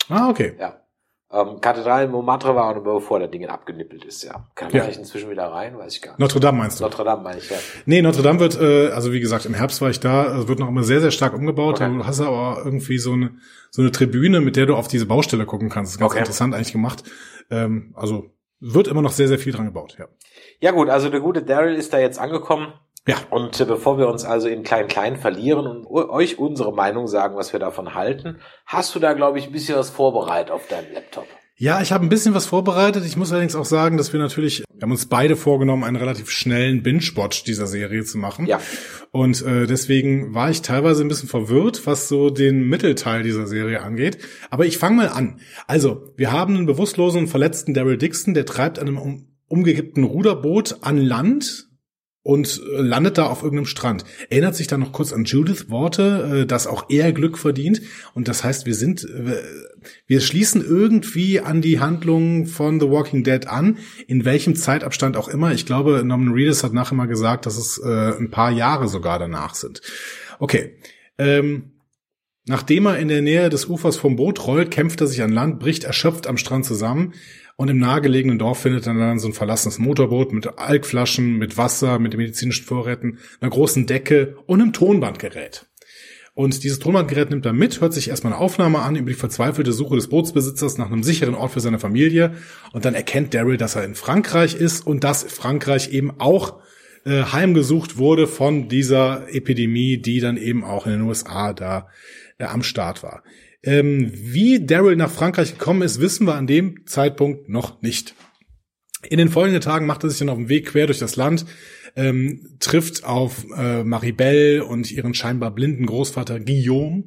D: Ah, okay.
C: Ja. Ähm, Kathedrale in Montmartre war aber bevor der Ding abgenippelt ist, ja. Kann man ja. vielleicht inzwischen wieder rein, weiß ich gar nicht.
D: Notre Dame meinst du?
C: Notre Dame meine ich, ja.
D: Nee, Notre Dame wird, äh, also wie gesagt, im Herbst war ich da, also wird noch immer sehr, sehr stark umgebaut. Okay. Du hast aber irgendwie so eine, so eine Tribüne, mit der du auf diese Baustelle gucken kannst. Das ist ganz okay. interessant eigentlich gemacht. Ähm, also wird immer noch sehr, sehr viel dran gebaut, ja.
C: Ja gut, also der gute Daryl ist da jetzt angekommen.
D: Ja.
C: Und äh, bevor wir uns also in Klein-Klein verlieren und euch unsere Meinung sagen, was wir davon halten, hast du da, glaube ich, ein bisschen was vorbereitet auf deinem Laptop.
D: Ja, ich habe ein bisschen was vorbereitet. Ich muss allerdings auch sagen, dass wir natürlich, wir haben uns beide vorgenommen, einen relativ schnellen Binge-Watch dieser Serie zu machen.
C: Ja.
D: Und äh, deswegen war ich teilweise ein bisschen verwirrt, was so den Mittelteil dieser Serie angeht. Aber ich fange mal an. Also, wir haben einen bewusstlosen und verletzten Daryl Dixon, der treibt an einem um, umgekippten Ruderboot an Land und äh, landet da auf irgendeinem Strand. Erinnert sich dann noch kurz an Judith Worte, äh, dass auch er Glück verdient. Und das heißt, wir sind, äh, wir schließen irgendwie an die Handlungen von The Walking Dead an, in welchem Zeitabstand auch immer. Ich glaube, Norman Reedus hat nachher mal gesagt, dass es ein paar Jahre sogar danach sind. Okay. Ähm, nachdem er in der Nähe des Ufers vom Boot rollt, kämpft er sich an Land, bricht erschöpft am Strand zusammen. Und im nahegelegenen Dorf findet er dann so ein verlassenes Motorboot mit Alkflaschen, mit Wasser, mit medizinischen Vorräten, einer großen Decke und einem Tonbandgerät. Und dieses Tonbandgerät nimmt er mit, hört sich erstmal eine Aufnahme an über die verzweifelte Suche des Bootsbesitzers nach einem sicheren Ort für seine Familie. Und dann erkennt Daryl, dass er in Frankreich ist und dass Frankreich eben auch äh, heimgesucht wurde von dieser Epidemie, die dann eben auch in den USA da äh, am Start war. Ähm, wie Daryl nach Frankreich gekommen ist, wissen wir an dem Zeitpunkt noch nicht. In den folgenden Tagen macht er sich dann auf den Weg quer durch das Land, ähm, trifft auf äh, Maribel und ihren scheinbar blinden Großvater Guillaume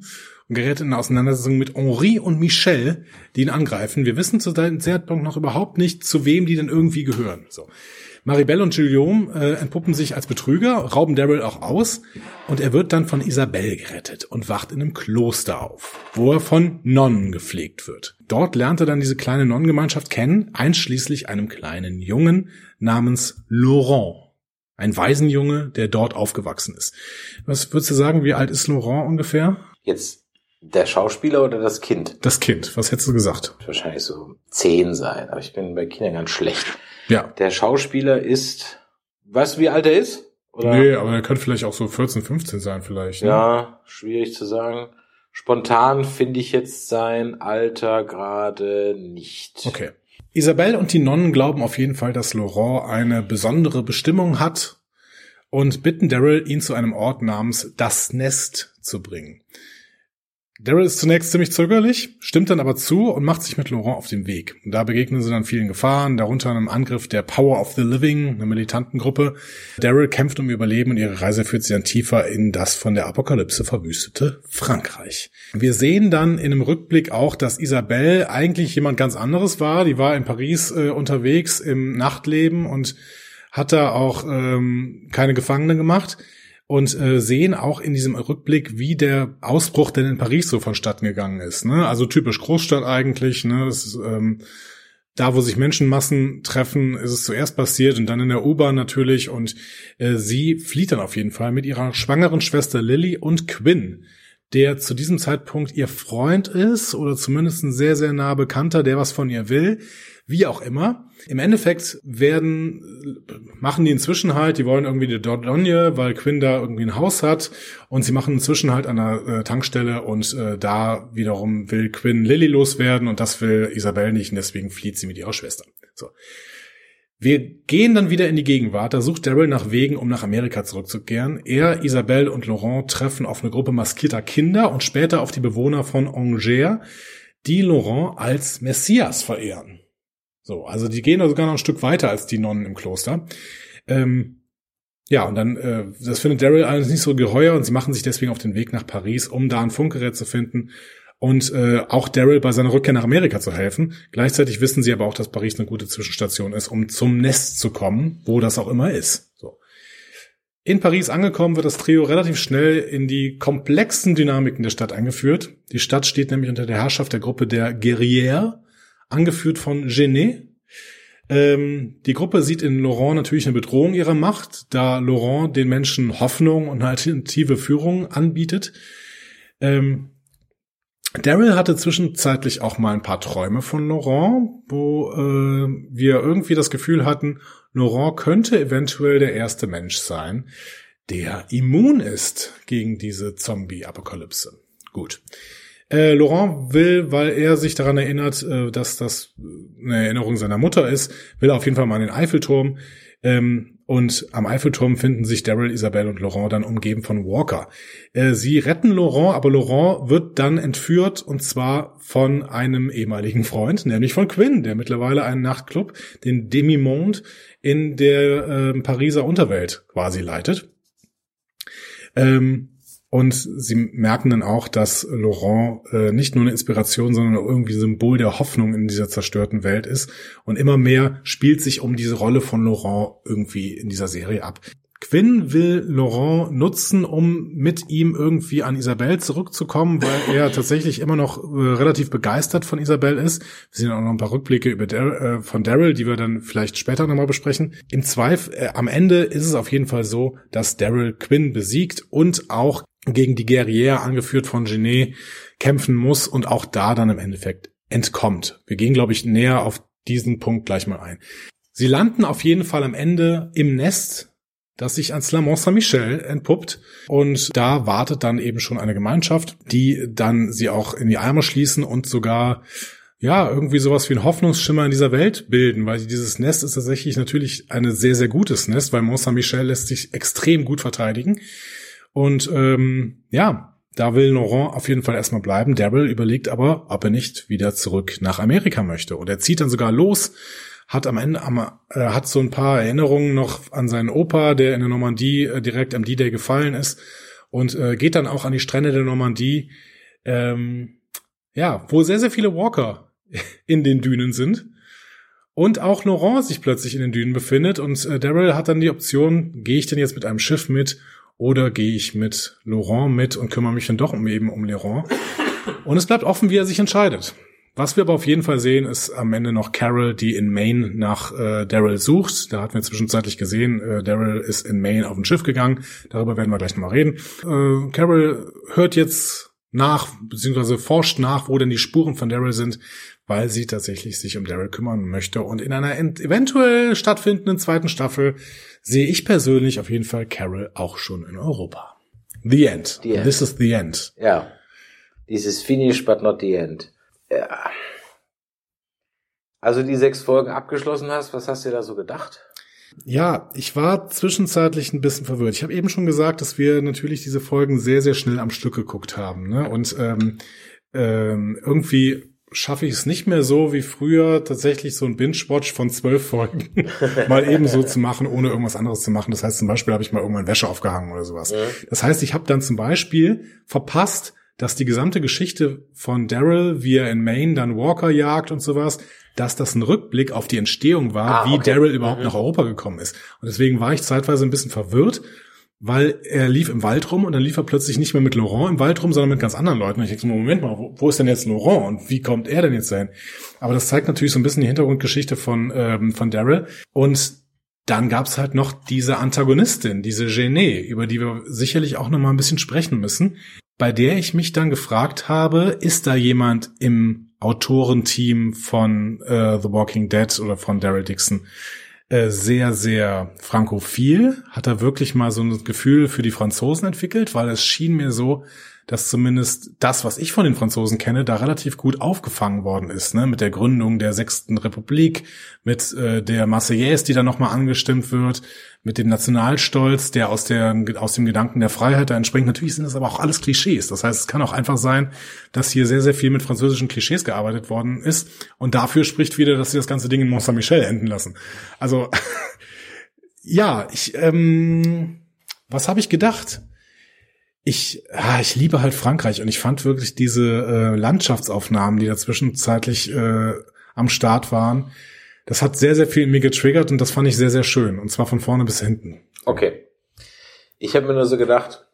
D: und gerät in eine Auseinandersetzung mit Henri und Michel, die ihn angreifen. Wir wissen zu diesem Zeitpunkt noch überhaupt nicht, zu wem die denn irgendwie gehören. So. Maribel und Guillaume äh, entpuppen sich als Betrüger, rauben Daryl auch aus und er wird dann von Isabel gerettet und wacht in einem Kloster auf, wo er von Nonnen gepflegt wird. Dort lernt er dann diese kleine Nonnengemeinschaft kennen, einschließlich einem kleinen Jungen namens Laurent. Ein Waisenjunge, der dort aufgewachsen ist. Was würdest du sagen, wie alt ist Laurent ungefähr?
C: Jetzt der Schauspieler oder das Kind?
D: Das Kind. Was hättest du gesagt?
C: Wahrscheinlich so zehn sein, aber ich bin bei Kindern ganz schlecht.
D: Ja.
C: Der Schauspieler ist, weißt du, wie alt er ist?
D: Oder? Nee, aber er könnte vielleicht auch so 14, 15 sein vielleicht.
C: Ne? Ja, schwierig zu sagen. Spontan finde ich jetzt sein Alter gerade nicht.
D: Okay. Isabelle und die Nonnen glauben auf jeden Fall, dass Laurent eine besondere Bestimmung hat und bitten Daryl, ihn zu einem Ort namens Das Nest zu bringen. Daryl ist zunächst ziemlich zögerlich, stimmt dann aber zu und macht sich mit Laurent auf den Weg. Und da begegnen sie dann vielen Gefahren, darunter einem Angriff der Power of the Living, einer militanten Gruppe. Daryl kämpft um ihr Überleben und ihre Reise führt sie dann tiefer in das von der Apokalypse verwüstete Frankreich. Wir sehen dann in einem Rückblick auch, dass Isabelle eigentlich jemand ganz anderes war. Die war in Paris äh, unterwegs im Nachtleben und hat da auch ähm, keine Gefangene gemacht und äh, sehen auch in diesem Rückblick, wie der Ausbruch denn in Paris so vonstatten gegangen ist. Ne? Also typisch Großstadt eigentlich. Ne? Das ist, ähm, da, wo sich Menschenmassen treffen, ist es zuerst passiert und dann in der U-Bahn natürlich. Und äh, sie flieht dann auf jeden Fall mit ihrer schwangeren Schwester Lily und Quinn, der zu diesem Zeitpunkt ihr Freund ist oder zumindest ein sehr, sehr nah Bekannter, der was von ihr will. Wie auch immer. Im Endeffekt werden, machen die inzwischen halt, die wollen irgendwie die Dordogne, weil Quinn da irgendwie ein Haus hat und sie machen inzwischen halt an der äh, Tankstelle und äh, da wiederum will Quinn Lilly loswerden und das will Isabel nicht und deswegen flieht sie mit ihrer Schwester. So. Wir gehen dann wieder in die Gegenwart. Da sucht Daryl nach Wegen, um nach Amerika zurückzukehren. Er, Isabelle und Laurent treffen auf eine Gruppe maskierter Kinder und später auf die Bewohner von Angers, die Laurent als Messias verehren. So, also die gehen sogar noch ein Stück weiter als die Nonnen im Kloster. Ähm, ja, und dann, äh, das findet Daryl alles nicht so geheuer und sie machen sich deswegen auf den Weg nach Paris, um da ein Funkgerät zu finden und äh, auch Daryl bei seiner Rückkehr nach Amerika zu helfen. Gleichzeitig wissen sie aber auch, dass Paris eine gute Zwischenstation ist, um zum Nest zu kommen, wo das auch immer ist. So. In Paris angekommen wird das Trio relativ schnell in die komplexen Dynamiken der Stadt eingeführt. Die Stadt steht nämlich unter der Herrschaft der Gruppe der Guerriere, angeführt von Genet. Ähm, die Gruppe sieht in Laurent natürlich eine Bedrohung ihrer Macht, da Laurent den Menschen Hoffnung und alternative Führung anbietet. Ähm, Daryl hatte zwischenzeitlich auch mal ein paar Träume von Laurent, wo äh, wir irgendwie das Gefühl hatten, Laurent könnte eventuell der erste Mensch sein, der immun ist gegen diese Zombie-Apokalypse. Gut. Äh, Laurent will, weil er sich daran erinnert, äh, dass das eine Erinnerung seiner Mutter ist, will auf jeden Fall mal an den Eiffelturm. Ähm, und am Eiffelturm finden sich Daryl, Isabelle und Laurent dann umgeben von Walker. Äh, sie retten Laurent, aber Laurent wird dann entführt und zwar von einem ehemaligen Freund, nämlich von Quinn, der mittlerweile einen Nachtclub, den Demi-Monde, in der äh, Pariser Unterwelt quasi leitet. Ähm, und sie merken dann auch, dass Laurent äh, nicht nur eine Inspiration, sondern irgendwie Symbol der Hoffnung in dieser zerstörten Welt ist. Und immer mehr spielt sich um diese Rolle von Laurent irgendwie in dieser Serie ab. Quinn will Laurent nutzen, um mit ihm irgendwie an Isabelle zurückzukommen, weil er tatsächlich immer noch äh, relativ begeistert von Isabelle ist. Wir sehen auch noch ein paar Rückblicke über Dar äh, von Daryl, die wir dann vielleicht später nochmal besprechen. Im Zweifel, äh, am Ende ist es auf jeden Fall so, dass Daryl Quinn besiegt und auch gegen die Guerriere, angeführt von Genet, kämpfen muss und auch da dann im Endeffekt entkommt. Wir gehen, glaube ich, näher auf diesen Punkt gleich mal ein. Sie landen auf jeden Fall am Ende im Nest, das sich ans La Mont Saint-Michel entpuppt. Und da wartet dann eben schon eine Gemeinschaft, die dann sie auch in die Arme schließen und sogar ja, irgendwie sowas wie ein Hoffnungsschimmer in dieser Welt bilden, weil dieses Nest ist tatsächlich natürlich ein sehr, sehr gutes Nest, weil Mont Saint-Michel lässt sich extrem gut verteidigen. Und ähm, ja, da will Laurent auf jeden Fall erstmal bleiben. Daryl überlegt aber, ob er nicht wieder zurück nach Amerika möchte. Und er zieht dann sogar los, hat am Ende am, äh, hat so ein paar Erinnerungen noch an seinen Opa, der in der Normandie äh, direkt am D-Day gefallen ist und äh, geht dann auch an die Strände der Normandie, ähm, ja, wo sehr, sehr viele Walker in den Dünen sind. Und auch Laurent sich plötzlich in den Dünen befindet und äh, Daryl hat dann die Option, gehe ich denn jetzt mit einem Schiff mit oder gehe ich mit Laurent mit und kümmere mich dann doch um eben um Laurent? Und es bleibt offen, wie er sich entscheidet. Was wir aber auf jeden Fall sehen, ist am Ende noch Carol, die in Maine nach äh, Daryl sucht. Da hatten wir zwischenzeitlich gesehen, äh, Daryl ist in Maine auf ein Schiff gegangen. Darüber werden wir gleich nochmal reden. Äh, Carol hört jetzt nach, beziehungsweise forscht nach, wo denn die Spuren von Daryl sind, weil sie tatsächlich sich um Daryl kümmern möchte. Und in einer eventuell stattfindenden zweiten Staffel sehe ich persönlich auf jeden Fall Carol auch schon in Europa. The end. The end. This is the end.
C: Ja. This is finished, but not the end. Ja. Also die sechs Folgen abgeschlossen hast, was hast du da so gedacht?
D: Ja, ich war zwischenzeitlich ein bisschen verwirrt. Ich habe eben schon gesagt, dass wir natürlich diese Folgen sehr, sehr schnell am Stück geguckt haben. Ne? Und ähm, ähm, irgendwie schaffe ich es nicht mehr so wie früher, tatsächlich so ein Binge-Watch von zwölf Folgen mal eben so zu machen, ohne irgendwas anderes zu machen. Das heißt, zum Beispiel habe ich mal irgendwann Wäsche aufgehangen oder sowas. Ja. Das heißt, ich habe dann zum Beispiel verpasst, dass die gesamte Geschichte von Daryl, wie er in Maine dann Walker jagt und sowas, dass das ein Rückblick auf die Entstehung war, ah, wie okay. Daryl überhaupt mhm. nach Europa gekommen ist. Und deswegen war ich zeitweise ein bisschen verwirrt weil er lief im Wald rum und dann lief er plötzlich nicht mehr mit Laurent im Wald rum, sondern mit ganz anderen Leuten. Und ich denke so, Moment mal, wo, ist denn jetzt Laurent und wie kommt er denn jetzt dahin? Aber das zeigt natürlich so ein bisschen die Hintergrundgeschichte von, ähm, von Daryl. Und dann gab's halt noch diese Antagonistin, diese Genet, über die wir sicherlich auch noch mal ein bisschen sprechen müssen, bei der ich mich dann gefragt habe, ist da jemand im Autorenteam von äh, The Walking Dead oder von Daryl Dixon, äh, sehr, sehr frankophil, hat er wirklich mal so ein Gefühl für die Franzosen entwickelt, weil es schien mir so, dass zumindest das, was ich von den Franzosen kenne, da relativ gut aufgefangen worden ist, ne? mit der Gründung der sechsten Republik, mit äh, der Marseillaise, die da nochmal angestimmt wird, mit dem Nationalstolz, der aus, der aus dem Gedanken der Freiheit da entspringt. Natürlich sind das aber auch alles Klischees. Das heißt, es kann auch einfach sein, dass hier sehr, sehr viel mit französischen Klischees gearbeitet worden ist. Und dafür spricht wieder, dass sie das ganze Ding in Mont Saint-Michel enden lassen. Also, ja, ich, ähm, was habe ich gedacht? ich, ah, ich liebe halt Frankreich und ich fand wirklich diese äh, Landschaftsaufnahmen, die da zwischenzeitlich äh, am Start waren, das hat sehr, sehr viel in mir getriggert und das fand ich sehr, sehr schön. Und zwar von vorne bis hinten.
C: Okay. Ich habe mir nur so gedacht,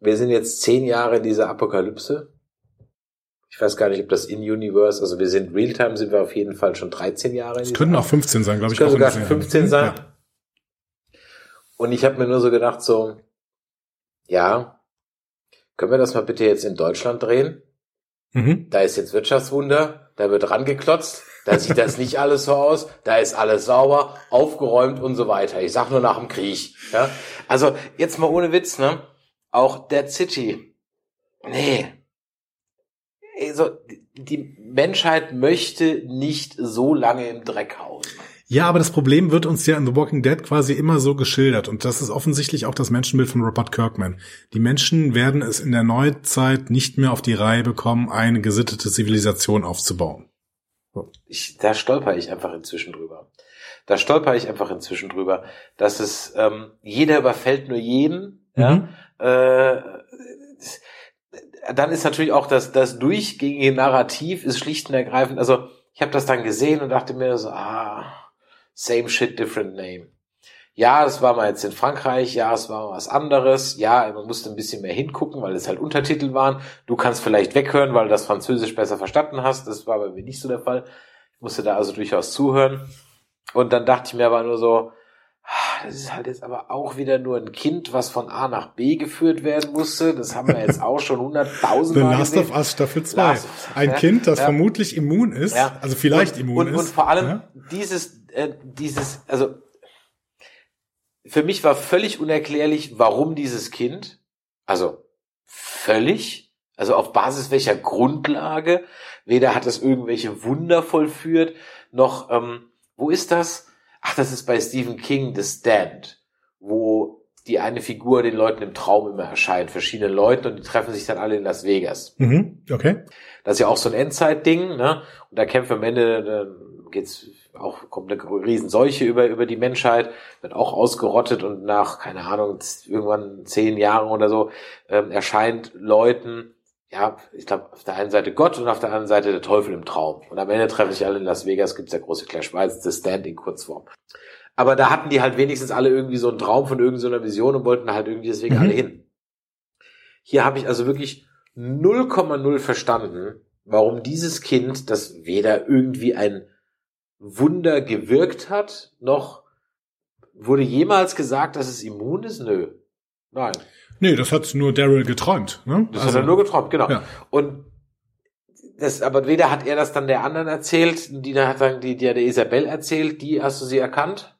C: wir sind jetzt zehn Jahre in dieser Apokalypse. Ich weiß gar nicht, ob das in-Universe, also wir sind Realtime, sind wir auf jeden Fall schon 13 Jahre.
D: Es könnten auch 15 sein, glaube ich.
C: Können sogar 15 sein. Ja. Und ich habe mir nur so gedacht, so, ja, können wir das mal bitte jetzt in Deutschland drehen? Mhm. Da ist jetzt Wirtschaftswunder, da wird rangeklotzt, da sieht das nicht alles so aus, da ist alles sauber, aufgeräumt und so weiter. Ich sag nur nach dem Krieg. Ja? Also jetzt mal ohne Witz, ne? Auch Dead City. Nee. Also, die Menschheit möchte nicht so lange im Dreck hauen.
D: Ja, aber das Problem wird uns ja in The Walking Dead quasi immer so geschildert. Und das ist offensichtlich auch das Menschenbild von Robert Kirkman. Die Menschen werden es in der Neuzeit nicht mehr auf die Reihe bekommen, eine gesittete Zivilisation aufzubauen.
C: Ich, da stolper ich einfach inzwischen drüber. Da stolper ich einfach inzwischen drüber, dass es ähm, jeder überfällt nur jeden. Mhm. Ja? Äh, dann ist natürlich auch das, das durchgängige Narrativ ist schlicht und ergreifend. Also ich habe das dann gesehen und dachte mir so, ah, Same shit, different name. Ja, das war mal jetzt in Frankreich, ja, es war was anderes, ja, man musste ein bisschen mehr hingucken, weil es halt Untertitel waren. Du kannst vielleicht weghören, weil du das Französisch besser verstanden hast. Das war bei mir nicht so der Fall. Ich musste da also durchaus zuhören. Und dann dachte ich mir aber nur so, ah, das ist halt jetzt aber auch wieder nur ein Kind, was von A nach B geführt werden musste. Das haben wir jetzt auch schon hunderttausend Mal
D: Last gesehen. of Us Staffel 2. Ein ja. Kind, das ja. vermutlich immun ist, ja. also vielleicht
C: und,
D: immun
C: und,
D: ist.
C: Und vor allem dieses, äh, dieses, also für mich war völlig unerklärlich, warum dieses Kind, also völlig, also auf Basis welcher Grundlage, weder hat es irgendwelche Wunder vollführt, noch, ähm, wo ist das? Ach, das ist bei Stephen King The Stand, wo die eine Figur den Leuten im Traum immer erscheint, verschiedene Leute und die treffen sich dann alle in Las Vegas.
D: Mhm, okay.
C: Das ist ja auch so ein Endzeit-Ding, ne? Und da kämpfen am Ende, da geht's auch kommt eine Riesenseuche über, über die Menschheit, wird auch ausgerottet und nach, keine Ahnung, irgendwann zehn Jahren oder so, ähm, erscheint Leuten, ja, ich glaube, auf der einen Seite Gott und auf der anderen Seite der Teufel im Traum. Und am Ende treffen sich alle in Las Vegas, gibt's der große Clash, weil es das Standing Kurzform. Aber da hatten die halt wenigstens alle irgendwie so einen Traum von irgendeiner Vision und wollten halt irgendwie deswegen mhm. alle hin. Hier habe ich also wirklich 0,0 verstanden, warum dieses Kind, das weder irgendwie ein Wunder gewirkt hat, noch wurde jemals gesagt, dass es immun ist? Nö. Nein.
D: Nee, das hat nur Daryl geträumt. Ne?
C: Das also, hat er nur geträumt, genau. Ja. Und das, aber weder hat er das dann der anderen erzählt, die hat dann die, die der Isabel erzählt, die hast du sie erkannt?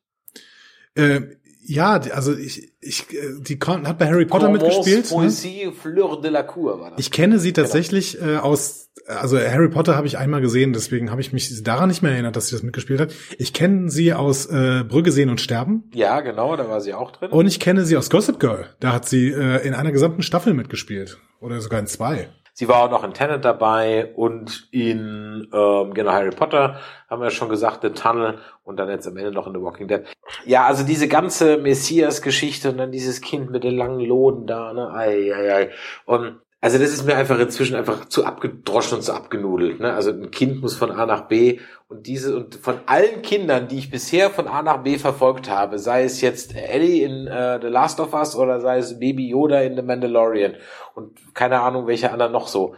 D: Äh, ja, also ich, ich, die hat bei Harry Potter Commence mitgespielt.
C: Ne? Poésie, ne? Fleur de la Cour war
D: das. Ich kenne sie genau. tatsächlich genau. äh, aus, also Harry Potter habe ich einmal gesehen, deswegen habe ich mich daran nicht mehr erinnert, dass sie das mitgespielt hat. Ich kenne sie aus äh, Brügge sehen und sterben.
C: Ja, genau, da war sie auch drin.
D: Und ich kenne sie aus Gossip Girl. Da hat sie äh, in einer gesamten Staffel mitgespielt oder sogar in zwei.
C: Sie war auch noch in Tenet dabei und in ähm, genau Harry Potter haben wir schon gesagt, The Tunnel und dann jetzt am Ende noch in The Walking Dead. Ja, also diese ganze Messias-Geschichte und dann dieses Kind mit den langen Loden da, ne? Ei, ei, ei. Und also das ist mir einfach inzwischen einfach zu abgedroschen und zu abgenudelt. Ne? Also ein Kind muss von A nach B und diese und von allen Kindern, die ich bisher von A nach B verfolgt habe, sei es jetzt Ellie in uh, The Last of Us oder sei es Baby Yoda in The Mandalorian und keine Ahnung welche anderen noch so,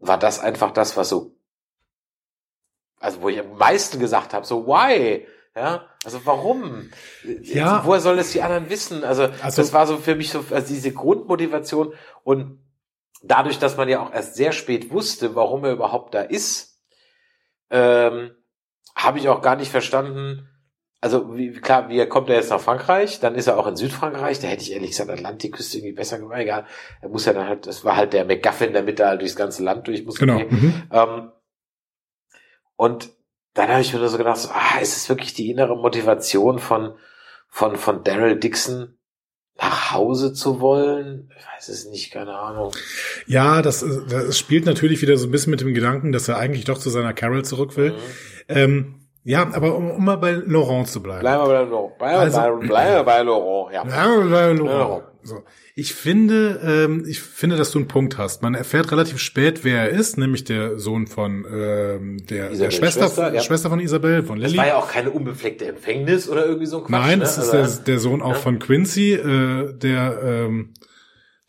C: war das einfach das, was so, also wo ich am meisten gesagt habe, so why? Ja, also warum? Ja. Woher sollen es die anderen wissen? Also, also das war so für mich so also diese Grundmotivation und dadurch, dass man ja auch erst sehr spät wusste, warum er überhaupt da ist, ähm, habe ich auch gar nicht verstanden. Also wie, klar, wie kommt er jetzt nach Frankreich? Dann ist er auch in Südfrankreich. Da hätte ich ehrlich gesagt Atlantikküste irgendwie besser gemacht. Egal, er muss ja dann halt, das war halt der McGuffin, damit er halt durchs ganze Land durch muss.
D: Genau. Mhm.
C: Ähm, und dann habe ich mir so gedacht, so, ah, ist es wirklich die innere Motivation von von von Daryl Dixon, nach Hause zu wollen? Ich weiß es nicht, keine Ahnung.
D: Ja, das, das spielt natürlich wieder so ein bisschen mit dem Gedanken, dass er eigentlich doch zu seiner Carol zurück will. Mhm. Ähm, ja, aber um, um mal bei Laurent zu bleiben.
C: Bleiben wir bei Laurent. Bleiben also, bleib, bleib bei Laurent, ja.
D: Bleiben wir bei Laurent. So. Ich finde, ähm, ich finde, dass du einen Punkt hast. Man erfährt relativ spät, wer er ist, nämlich der Sohn von ähm, der, der Schwester, Schwester, ja. Schwester von Isabel, von Lily.
C: Das war ja auch keine unbefleckte Empfängnis oder irgendwie so ein
D: Quatsch. Nein, ne? ist also, der, der Sohn auch ja. von Quincy, äh, der ähm,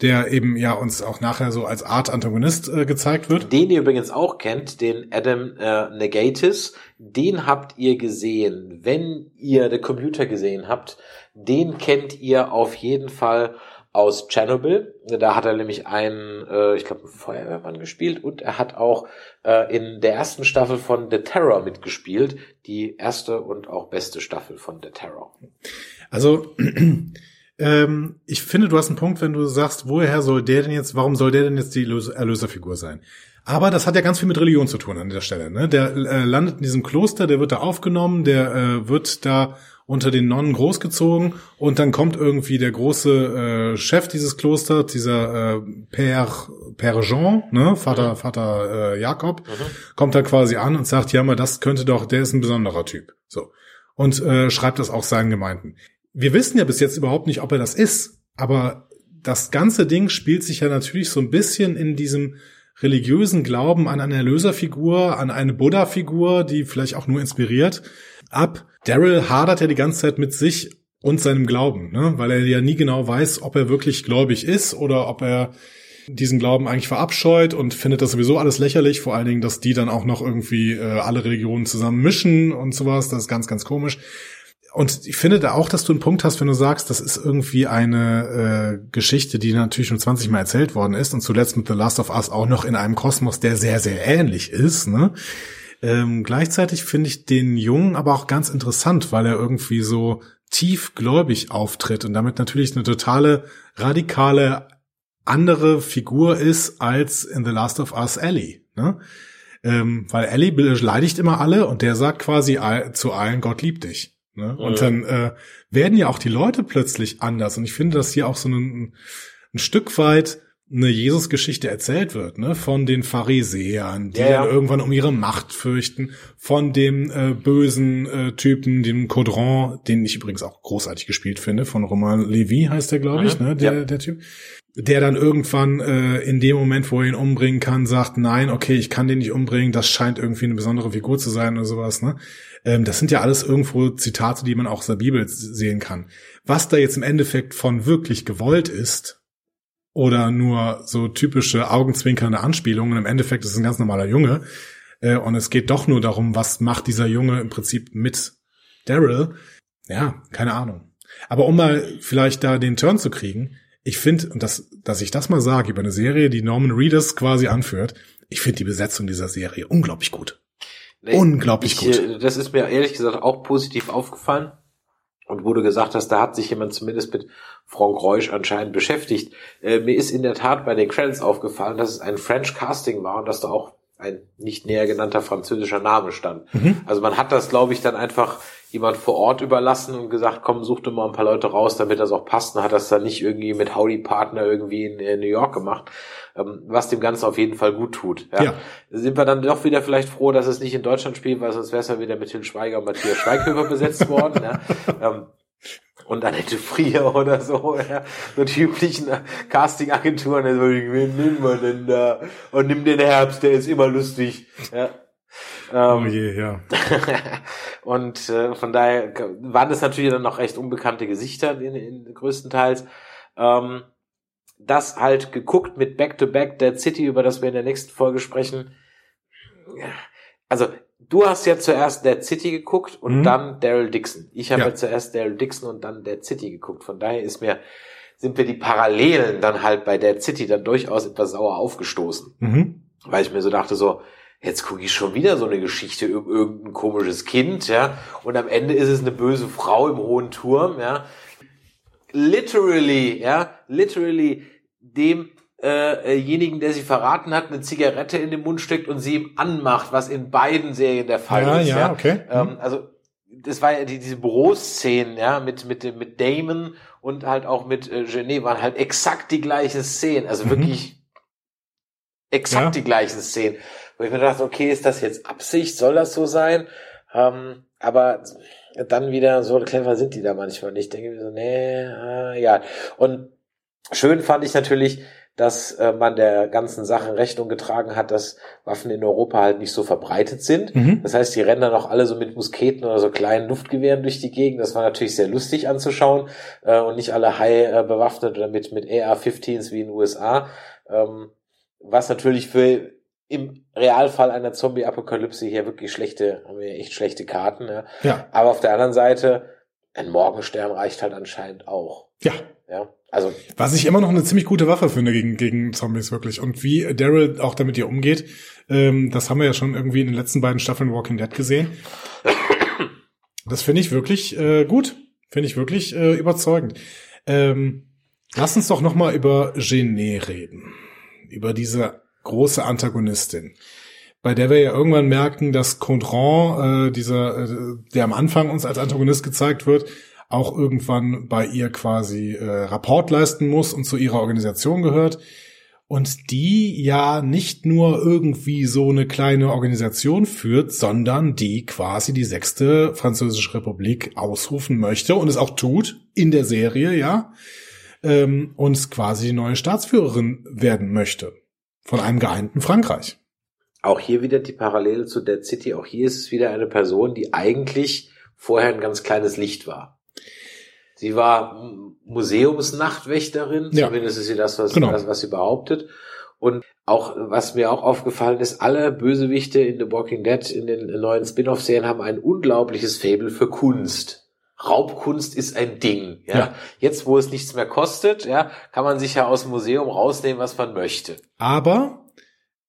D: der eben ja uns auch nachher so als Art Antagonist äh, gezeigt wird.
C: Den ihr übrigens auch kennt, den Adam äh, Negatis, den habt ihr gesehen. Wenn ihr The Computer gesehen habt, den kennt ihr auf jeden Fall aus Chernobyl. Da hat er nämlich einen, äh, ich glaube, Feuerwehrmann gespielt und er hat auch äh, in der ersten Staffel von The Terror mitgespielt. Die erste und auch beste Staffel von The Terror.
D: Also ähm, ich finde, du hast einen Punkt, wenn du sagst, woher soll der denn jetzt, warum soll der denn jetzt die Erlöserfigur sein? Aber das hat ja ganz viel mit Religion zu tun an der Stelle. Ne? Der äh, landet in diesem Kloster, der wird da aufgenommen, der äh, wird da unter den Nonnen großgezogen und dann kommt irgendwie der große äh, Chef dieses Klosters, dieser äh, Père, Père Jean, ne, Vater, mhm. Vater äh, Jakob, mhm. kommt da quasi an und sagt, ja, mal das könnte doch, der ist ein besonderer Typ. So. Und äh, schreibt das auch seinen Gemeinden. Wir wissen ja bis jetzt überhaupt nicht, ob er das ist, aber das ganze Ding spielt sich ja natürlich so ein bisschen in diesem religiösen Glauben an eine Erlöserfigur, an eine Buddha-Figur, die vielleicht auch nur inspiriert, ab. Daryl hadert ja die ganze Zeit mit sich, und seinem Glauben, ne? weil er ja nie genau weiß, ob er wirklich gläubig ist oder ob er diesen Glauben eigentlich verabscheut und findet das sowieso alles lächerlich, vor allen Dingen, dass die dann auch noch irgendwie äh, alle Religionen zusammen mischen und sowas, das ist ganz, ganz komisch. Und ich finde da auch, dass du einen Punkt hast, wenn du sagst, das ist irgendwie eine äh, Geschichte, die natürlich schon 20 Mal erzählt worden ist und zuletzt mit The Last of Us auch noch in einem Kosmos, der sehr, sehr ähnlich ist. Ne? Ähm, gleichzeitig finde ich den Jungen aber auch ganz interessant, weil er irgendwie so tiefgläubig auftritt und damit natürlich eine totale radikale andere Figur ist als in The Last of Us Ellie. Ne? Ähm, weil Ellie beleidigt immer alle und der sagt quasi zu allen, Gott liebt dich. Ne? Und ja. dann äh, werden ja auch die Leute plötzlich anders. Und ich finde, dass hier auch so ein, ein Stück weit eine Jesus-Geschichte erzählt wird, ne, von den Pharisäern, die ja, ja. irgendwann um ihre Macht fürchten, von dem äh, bösen äh, Typen, dem Caudron, den ich übrigens auch großartig gespielt finde, von Roman Levy heißt der, glaube ich, ne, der, ja. der Typ, der dann irgendwann äh, in dem Moment, wo er ihn umbringen kann, sagt, nein, okay, ich kann den nicht umbringen, das scheint irgendwie eine besondere Figur zu sein oder sowas, ne. Ähm, das sind ja alles irgendwo Zitate, die man auch aus der Bibel sehen kann. Was da jetzt im Endeffekt von wirklich gewollt ist, oder nur so typische augenzwinkernde Anspielungen. Im Endeffekt ist es ein ganz normaler Junge. Äh, und es geht doch nur darum, was macht dieser Junge im Prinzip mit Daryl. Ja, keine Ahnung. Aber um mal vielleicht da den Turn zu kriegen, ich finde, und das, dass ich das mal sage über eine Serie, die Norman Reedus quasi anführt, ich finde die Besetzung dieser Serie unglaublich gut. Nee, unglaublich ich, gut.
C: Das ist mir ehrlich gesagt auch positiv aufgefallen. Und wo du gesagt hast, da hat sich jemand zumindest mit Frank Reusch anscheinend beschäftigt. Äh, mir ist in der Tat bei den Credits aufgefallen, dass es ein French Casting war und dass da auch ein nicht näher genannter französischer Name stand. Mhm. Also man hat das, glaube ich, dann einfach jemand vor Ort überlassen und gesagt, komm, such dir mal ein paar Leute raus, damit das auch passt. Und hat das dann nicht irgendwie mit Howdy Partner irgendwie in, in New York gemacht, ähm, was dem Ganzen auf jeden Fall gut tut. Ja. ja. Sind wir dann doch wieder vielleicht froh, dass es nicht in Deutschland spielt, weil sonst wäre es ja wieder mit Til Schweiger und Matthias Schweighöfer besetzt worden. Ja. Ähm, und Annette Frier oder so, ja, so die üblichen Casting-Agenturen, also, wen nehmen wir denn da? Und nimm den Herbst, der ist immer lustig, ja. Ähm, oh je, ja. und äh, von daher waren das natürlich dann noch recht unbekannte Gesichter in, in größtenteils. Ähm, das halt geguckt mit Back-to-Back Dead City, über das wir in der nächsten Folge sprechen. Also du hast ja zuerst Dead City geguckt und mhm. dann Daryl Dixon. Ich habe ja. ja zuerst Daryl Dixon und dann Dead City geguckt. Von daher ist mir sind wir die Parallelen dann halt bei Dead City dann durchaus etwas sauer aufgestoßen. Mhm. Weil ich mir so dachte so, jetzt gucke ich schon wieder so eine Geschichte über irgendein komisches Kind, ja, und am Ende ist es eine böse Frau im hohen Turm, ja. Literally, ja, literally dem äh, der sie verraten hat, eine Zigarette in den Mund steckt und sie ihm anmacht, was in beiden Serien der Fall ja, ist. Ja, ja, okay. Ähm, mhm. also das war ja die, diese Büroszenen, ja, mit, mit, mit Damon und halt auch mit äh, Genet waren halt exakt die gleichen Szenen. Also mhm. wirklich exakt ja. die gleichen Szenen. Wo ich mir dachte, okay, ist das jetzt Absicht? Soll das so sein? Ähm, aber dann wieder so clever sind die da manchmal nicht. Ich denke mir so, nee, äh, ja. Und schön fand ich natürlich, dass äh, man der ganzen Sache Rechnung getragen hat, dass Waffen in Europa halt nicht so verbreitet sind. Mhm. Das heißt, die rennen dann auch alle so mit Musketen oder so kleinen Luftgewehren durch die Gegend. Das war natürlich sehr lustig anzuschauen äh, und nicht alle high äh, bewaffnet oder mit, mit AR-15s wie in den USA. Ähm, was natürlich für im Realfall einer Zombie-Apokalypse hier wirklich schlechte, haben wir echt schlechte Karten. Ja. ja. Aber auf der anderen Seite, ein Morgenstern reicht halt anscheinend auch.
D: Ja. Ja. Also. Was ich immer noch eine ziemlich gute Waffe finde gegen, gegen Zombies wirklich. Und wie Daryl auch damit hier umgeht, ähm, das haben wir ja schon irgendwie in den letzten beiden Staffeln Walking Dead gesehen. Das finde ich wirklich äh, gut. Finde ich wirklich äh, überzeugend. Ähm, lass uns doch noch mal über Genet reden. Über diese große Antagonistin bei der wir ja irgendwann merken, dass Condron, äh, dieser, äh, der am Anfang uns als Antagonist gezeigt wird, auch irgendwann bei ihr quasi äh, Rapport leisten muss und zu ihrer Organisation gehört. Und die ja nicht nur irgendwie so eine kleine Organisation führt, sondern die quasi die sechste französische Republik ausrufen möchte und es auch tut in der Serie, ja, ähm, und quasi die neue Staatsführerin werden möchte von einem geeinten Frankreich.
C: Auch hier wieder die Parallele zu Dead City. Auch hier ist es wieder eine Person, die eigentlich vorher ein ganz kleines Licht war. Sie war Museumsnachtwächterin, ja. zumindest ist sie das, was, genau. das, was sie behauptet. Und auch, was mir auch aufgefallen ist, alle Bösewichte in The Walking Dead in den neuen Spin-off-Serien haben ein unglaubliches Faible für Kunst. Raubkunst ist ein Ding. Ja? ja? Jetzt, wo es nichts mehr kostet, ja, kann man sich ja aus dem Museum rausnehmen, was man möchte.
D: Aber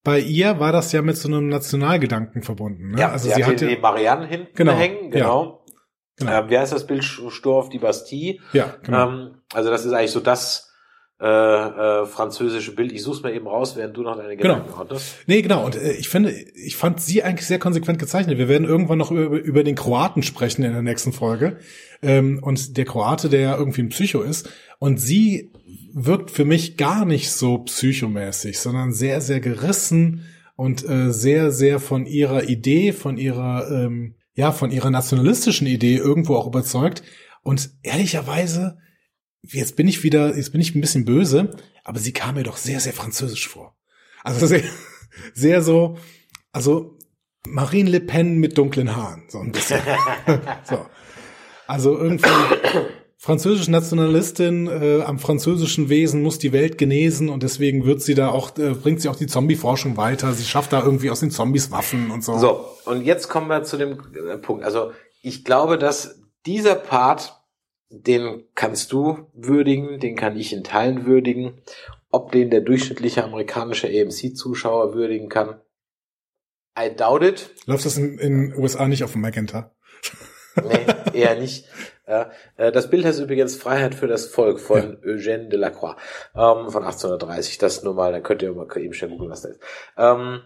D: bei ihr war das ja mit so einem Nationalgedanken verbunden. Ne?
C: Ja, also sie, sie hatte die Marianne hinten genau, hängen, genau. Ja. Genau. Ähm, wie heißt das Bild? Stur auf die Bastille.
D: Ja,
C: genau. Ähm, also das ist eigentlich so das äh, äh, französische Bild. Ich such's mir eben raus, während du noch deine
D: genau. Gedanken genau. hattest. Nee, genau. Und äh, ich finde, ich fand sie eigentlich sehr konsequent gezeichnet. Wir werden irgendwann noch über, über den Kroaten sprechen in der nächsten Folge. Ähm, und der Kroate, der ja irgendwie ein Psycho ist. Und sie wirkt für mich gar nicht so psychomäßig, sondern sehr, sehr gerissen und äh, sehr, sehr von ihrer Idee, von ihrer ähm, ja, von ihrer nationalistischen Idee irgendwo auch überzeugt. Und ehrlicherweise, jetzt bin ich wieder, jetzt bin ich ein bisschen böse, aber sie kam mir doch sehr, sehr französisch vor. Also sehr, sehr so, also Marine Le Pen mit dunklen Haaren, so ein bisschen. so. Also irgendwie französische Nationalistin äh, am französischen Wesen muss die Welt genesen und deswegen wird sie da auch äh, bringt sie auch die Zombie-Forschung weiter. Sie schafft da irgendwie aus den Zombies Waffen und so.
C: So und jetzt kommen wir zu dem äh, Punkt. Also ich glaube, dass dieser Part, den kannst du würdigen, den kann ich in Teilen würdigen. Ob den der durchschnittliche amerikanische AMC-Zuschauer würdigen kann, I doubt it.
D: Läuft das in, in USA nicht auf dem Magenta?
C: nee, eher nicht. Ja, äh, das Bild heißt übrigens Freiheit für das Volk von ja. Eugène Delacroix ähm, von 1830. Das nur mal, dann könnt ihr mal eben schnell googeln, was da ist. Ähm,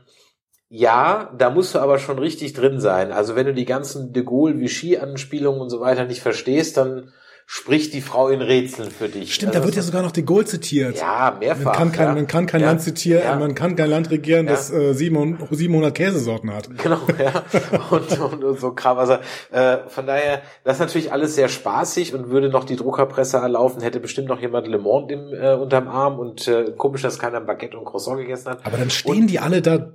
C: ja, da musst du aber schon richtig drin sein. Also wenn du die ganzen de Gaulle, Vichy-Anspielungen und so weiter nicht verstehst, dann spricht die Frau in Rätseln für dich.
D: Stimmt, also da wird ja sogar noch de Gaulle zitiert.
C: Ja, mehrfach.
D: Man kann kein, ja. man kann kein ja. Land zitieren, ja. man kann kein Land regieren, das äh, 700 Käsesorten hat.
C: Genau, ja. Und, und, und so Kram. Also äh, von daher, das ist natürlich alles sehr spaßig und würde noch die Druckerpresse erlaufen, hätte bestimmt noch jemand Le Monde im, äh, unterm Arm und äh, komisch, dass keiner ein Baguette und Croissant gegessen hat.
D: Aber dann stehen und, die alle da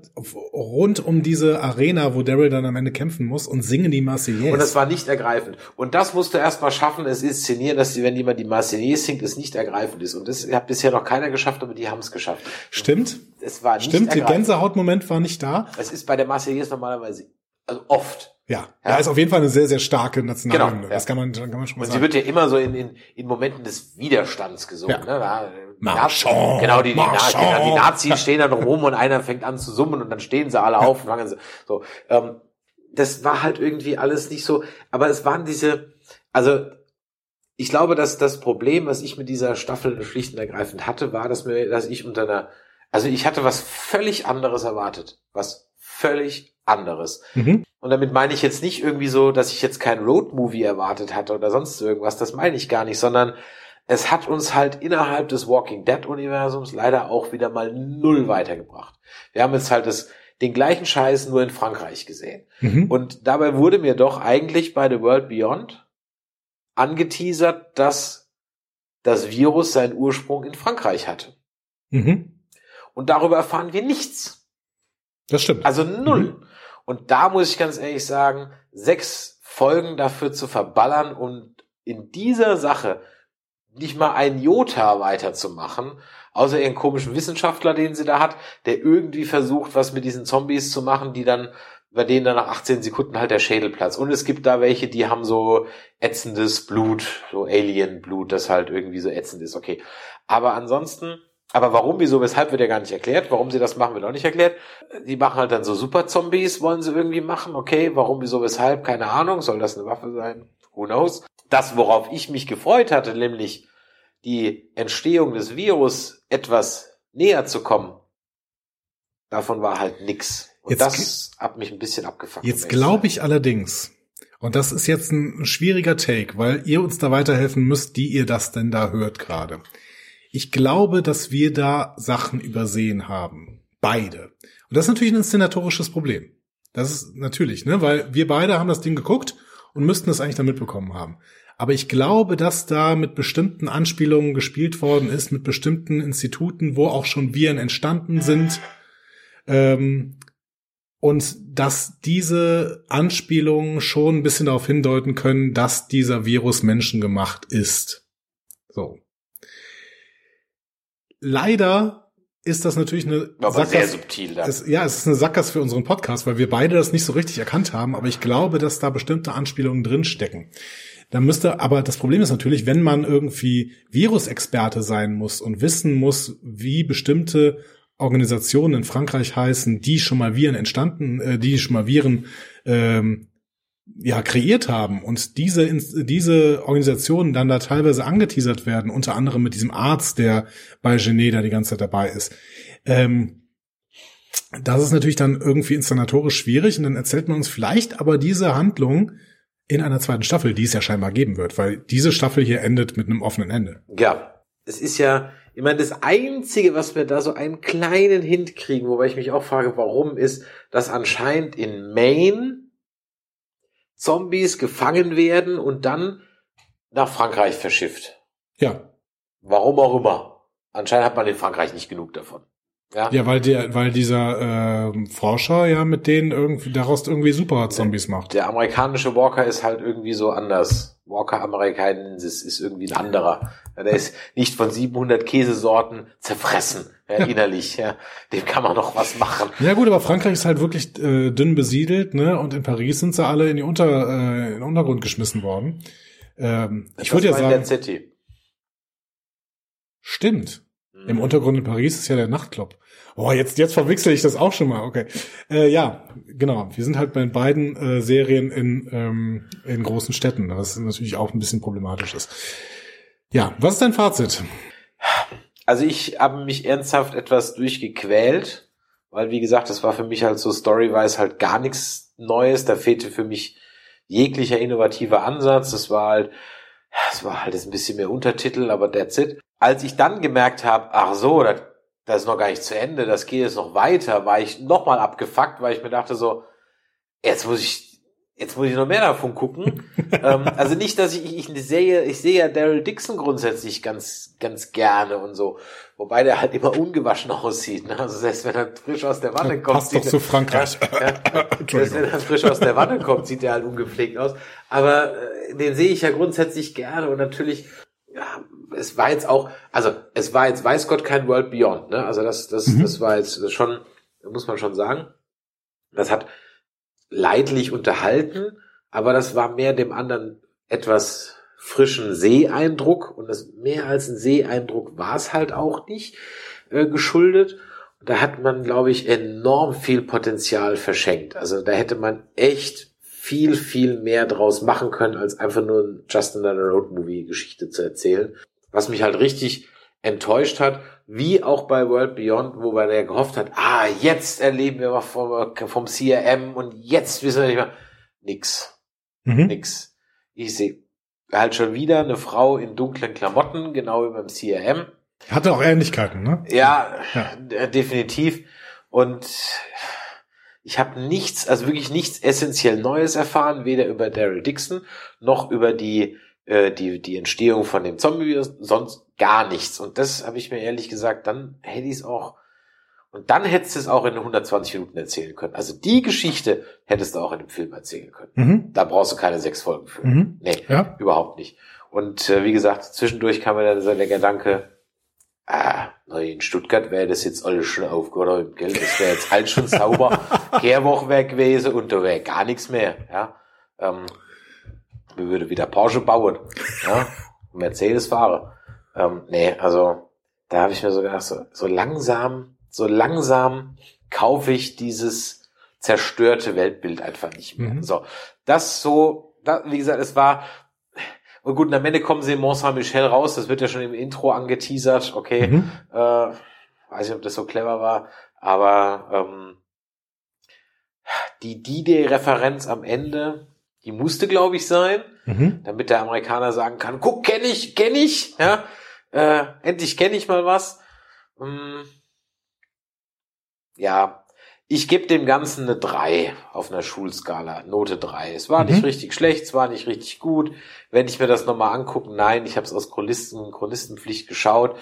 D: rund um diese Arena, wo Daryl dann am Ende kämpfen muss und singen die Marseillaise.
C: Und das war nicht ergreifend. Und das musst du erst mal schaffen, es ist inszenieren, dass die, wenn jemand die Marseillaise singt, es nicht ergreifend ist. Und das hat bisher noch keiner geschafft, aber die haben es geschafft.
D: Stimmt.
C: Es war nicht
D: Stimmt, der Gänsehautmoment war nicht da.
C: Es ist bei der Marseillaise normalerweise, also oft.
D: Ja, ja, ja, ist auf jeden Fall eine sehr, sehr starke Nationalhymne. Genau, ja. Das kann man, kann man schon mal
C: Und sagen. Sie wird ja immer so in, in, in Momenten des Widerstands gesungen. Ja. Ne? Da,
D: Marchand,
C: genau, die, die, Marchand. die Nazis stehen dann rum und einer fängt an zu summen und dann stehen sie alle auf und fangen so. so ähm, das war halt irgendwie alles nicht so, aber es waren diese, also ich glaube, dass das Problem, was ich mit dieser Staffel schlicht und ergreifend hatte, war, dass mir, dass ich unter einer, also ich hatte was völlig anderes erwartet, was völlig anderes. Mhm. Und damit meine ich jetzt nicht irgendwie so, dass ich jetzt kein Roadmovie erwartet hatte oder sonst irgendwas, das meine ich gar nicht, sondern es hat uns halt innerhalb des Walking Dead Universums leider auch wieder mal null weitergebracht. Wir haben jetzt halt das, den gleichen Scheiß nur in Frankreich gesehen. Mhm. Und dabei wurde mir doch eigentlich bei The World Beyond angeteasert, dass das Virus seinen Ursprung in Frankreich hatte. Mhm. Und darüber erfahren wir nichts.
D: Das stimmt.
C: Also null. Mhm. Und da muss ich ganz ehrlich sagen, sechs Folgen dafür zu verballern und in dieser Sache nicht mal ein Jota weiterzumachen, außer ihren komischen Wissenschaftler, den sie da hat, der irgendwie versucht, was mit diesen Zombies zu machen, die dann bei denen dann nach 18 Sekunden halt der Schädel platzt. Und es gibt da welche, die haben so ätzendes Blut, so Alien-Blut, das halt irgendwie so ätzend ist, okay. Aber ansonsten, aber warum, wieso, weshalb wird ja gar nicht erklärt. Warum sie das machen, wird auch nicht erklärt. Die machen halt dann so Super-Zombies, wollen sie irgendwie machen, okay. Warum, wieso, weshalb, keine Ahnung. Soll das eine Waffe sein? Who knows? Das, worauf ich mich gefreut hatte, nämlich die Entstehung des Virus etwas näher zu kommen, davon war halt nix. Jetzt, das hat mich ein bisschen abgefuckt.
D: Jetzt glaube ich allerdings, und das ist jetzt ein schwieriger Take, weil ihr uns da weiterhelfen müsst, die ihr das denn da hört gerade. Ich glaube, dass wir da Sachen übersehen haben. Beide. Und das ist natürlich ein inszenatorisches Problem. Das ist natürlich, ne, weil wir beide haben das Ding geguckt und müssten es eigentlich da mitbekommen haben. Aber ich glaube, dass da mit bestimmten Anspielungen gespielt worden ist, mit bestimmten Instituten, wo auch schon Viren entstanden sind, ähm, und dass diese Anspielungen schon ein bisschen darauf hindeuten können, dass dieser Virus menschengemacht ist. So. Leider ist das natürlich eine
C: aber Sackgasse, sehr subtil
D: dann. Es, ja, es ist eine Sackgasse für unseren Podcast, weil wir beide das nicht so richtig erkannt haben, aber ich glaube, dass da bestimmte Anspielungen drinstecken. Da müsste, aber das Problem ist natürlich, wenn man irgendwie Virusexperte sein muss und wissen muss, wie bestimmte Organisationen in Frankreich heißen, die schon mal Viren entstanden, äh, die schon mal Viren ähm, ja kreiert haben und diese diese Organisationen dann da teilweise angeteasert werden, unter anderem mit diesem Arzt, der bei Genet da die ganze Zeit dabei ist. Ähm, das ist natürlich dann irgendwie inszenatorisch schwierig und dann erzählt man uns vielleicht aber diese Handlung in einer zweiten Staffel, die es ja scheinbar geben wird, weil diese Staffel hier endet mit einem offenen Ende.
C: Ja, es ist ja ich meine, das Einzige, was wir da so einen kleinen Hint kriegen, wobei ich mich auch frage, warum, ist, dass anscheinend in Maine Zombies gefangen werden und dann nach Frankreich verschifft.
D: Ja.
C: Warum auch immer. Anscheinend hat man in Frankreich nicht genug davon.
D: Ja, ja weil der, weil dieser äh, Forscher ja mit denen irgendwie daraus irgendwie super Zombies macht.
C: Der amerikanische Walker ist halt irgendwie so anders. Walker amerikanensis ist irgendwie ein anderer. Der ist nicht von 700 Käsesorten zerfressen ja, innerlich. Ja. Dem kann man noch was machen.
D: Ja gut, aber Frankreich ist halt wirklich äh, dünn besiedelt, ne? Und in Paris sind sie alle in die Unter äh, in den Untergrund geschmissen worden. Ähm, ich würde ja sagen.
C: City.
D: Stimmt. Mhm. Im Untergrund in Paris ist ja der Nachtclub. Oh, jetzt, jetzt verwechsel ich das auch schon mal. Okay. Äh, ja, genau. Wir sind halt bei beiden äh, Serien in, ähm, in großen Städten, was natürlich auch ein bisschen problematisch ist. Ja, was ist dein Fazit?
C: Also ich habe mich ernsthaft etwas durchgequält, weil wie gesagt, das war für mich halt so storywise halt gar nichts Neues. Da fehlte für mich jeglicher innovativer Ansatz. Das war halt, das war halt ein bisschen mehr Untertitel, aber that's it. Als ich dann gemerkt habe, ach so, das das ist noch gar nicht zu Ende, das geht jetzt noch weiter, war ich nochmal abgefuckt, weil ich mir dachte so, jetzt muss ich, jetzt muss ich noch mehr davon gucken. ähm, also nicht, dass ich, ich sehe, ich sehe ja Daryl Dixon grundsätzlich ganz, ganz gerne und so. Wobei der halt immer ungewaschen aussieht. Ne? Also selbst wenn er frisch aus der Wanne kommt.
D: Passt doch zu Frankreich.
C: Ja, ja, selbst wenn er frisch aus der Wanne kommt, sieht er halt ungepflegt aus. Aber äh, den sehe ich ja grundsätzlich gerne und natürlich ja, es war jetzt auch, also es war jetzt, weiß Gott, kein World Beyond, ne? Also das, das, mhm. das war jetzt schon, muss man schon sagen. Das hat leidlich unterhalten, aber das war mehr dem anderen etwas frischen Seeeindruck und das mehr als ein Seeeindruck war es halt auch nicht äh, geschuldet. da hat man, glaube ich, enorm viel Potenzial verschenkt. Also da hätte man echt viel, viel mehr draus machen können, als einfach nur ein Just Another Road Movie Geschichte zu erzählen. Was mich halt richtig enttäuscht hat, wie auch bei World Beyond, wo man ja gehofft hat, ah, jetzt erleben wir was vom, vom CRM und jetzt wissen wir nicht mehr. Nix. Mhm. Nix. Ich sehe halt schon wieder eine Frau in dunklen Klamotten, genau wie beim CRM.
D: Hatte auch Ähnlichkeiten, ne?
C: Ja, ja. definitiv. Und ich habe nichts, also wirklich nichts essentiell Neues erfahren, weder über Daryl Dixon noch über die äh, die die Entstehung von dem Zombie-Virus, sonst gar nichts. Und das habe ich mir ehrlich gesagt, dann hätte ich es auch und dann hättest du es auch in 120 Minuten erzählen können. Also die Geschichte hättest du auch in einem Film erzählen können. Mhm. Da brauchst du keine sechs Folgen für. Mhm. Nee, ja. überhaupt nicht. Und äh, wie gesagt, zwischendurch kam mir dann der Gedanke, Ah, in Stuttgart wäre das jetzt alles schon aufgeräumt, gell? Das wäre jetzt halt schon sauber. Kehrwoche wäre gewesen und da wäre gar nichts mehr, ja. Ähm, wir würde wieder Porsche bauen, ja. Mercedes fahren. Ähm, nee, also, da habe ich mir so gedacht, so, so langsam, so langsam kaufe ich dieses zerstörte Weltbild einfach nicht mehr. Mhm. So, das so, da, wie gesagt, es war und gut, und am Ende kommen sie in Mont Saint-Michel raus, das wird ja schon im Intro angeteasert, okay, mhm. äh, weiß nicht, ob das so clever war, aber ähm, die D-Day-Referenz am Ende, die musste, glaube ich, sein, mhm. damit der Amerikaner sagen kann, guck, kenn ich, kenn ich, ja, äh, endlich kenne ich mal was. Ähm, ja, ich gebe dem Ganzen eine 3 auf einer Schulskala, Note 3. Es war mhm. nicht richtig schlecht, es war nicht richtig gut. Wenn ich mir das nochmal angucke, nein, ich habe es aus Chronisten, Chronistenpflicht geschaut.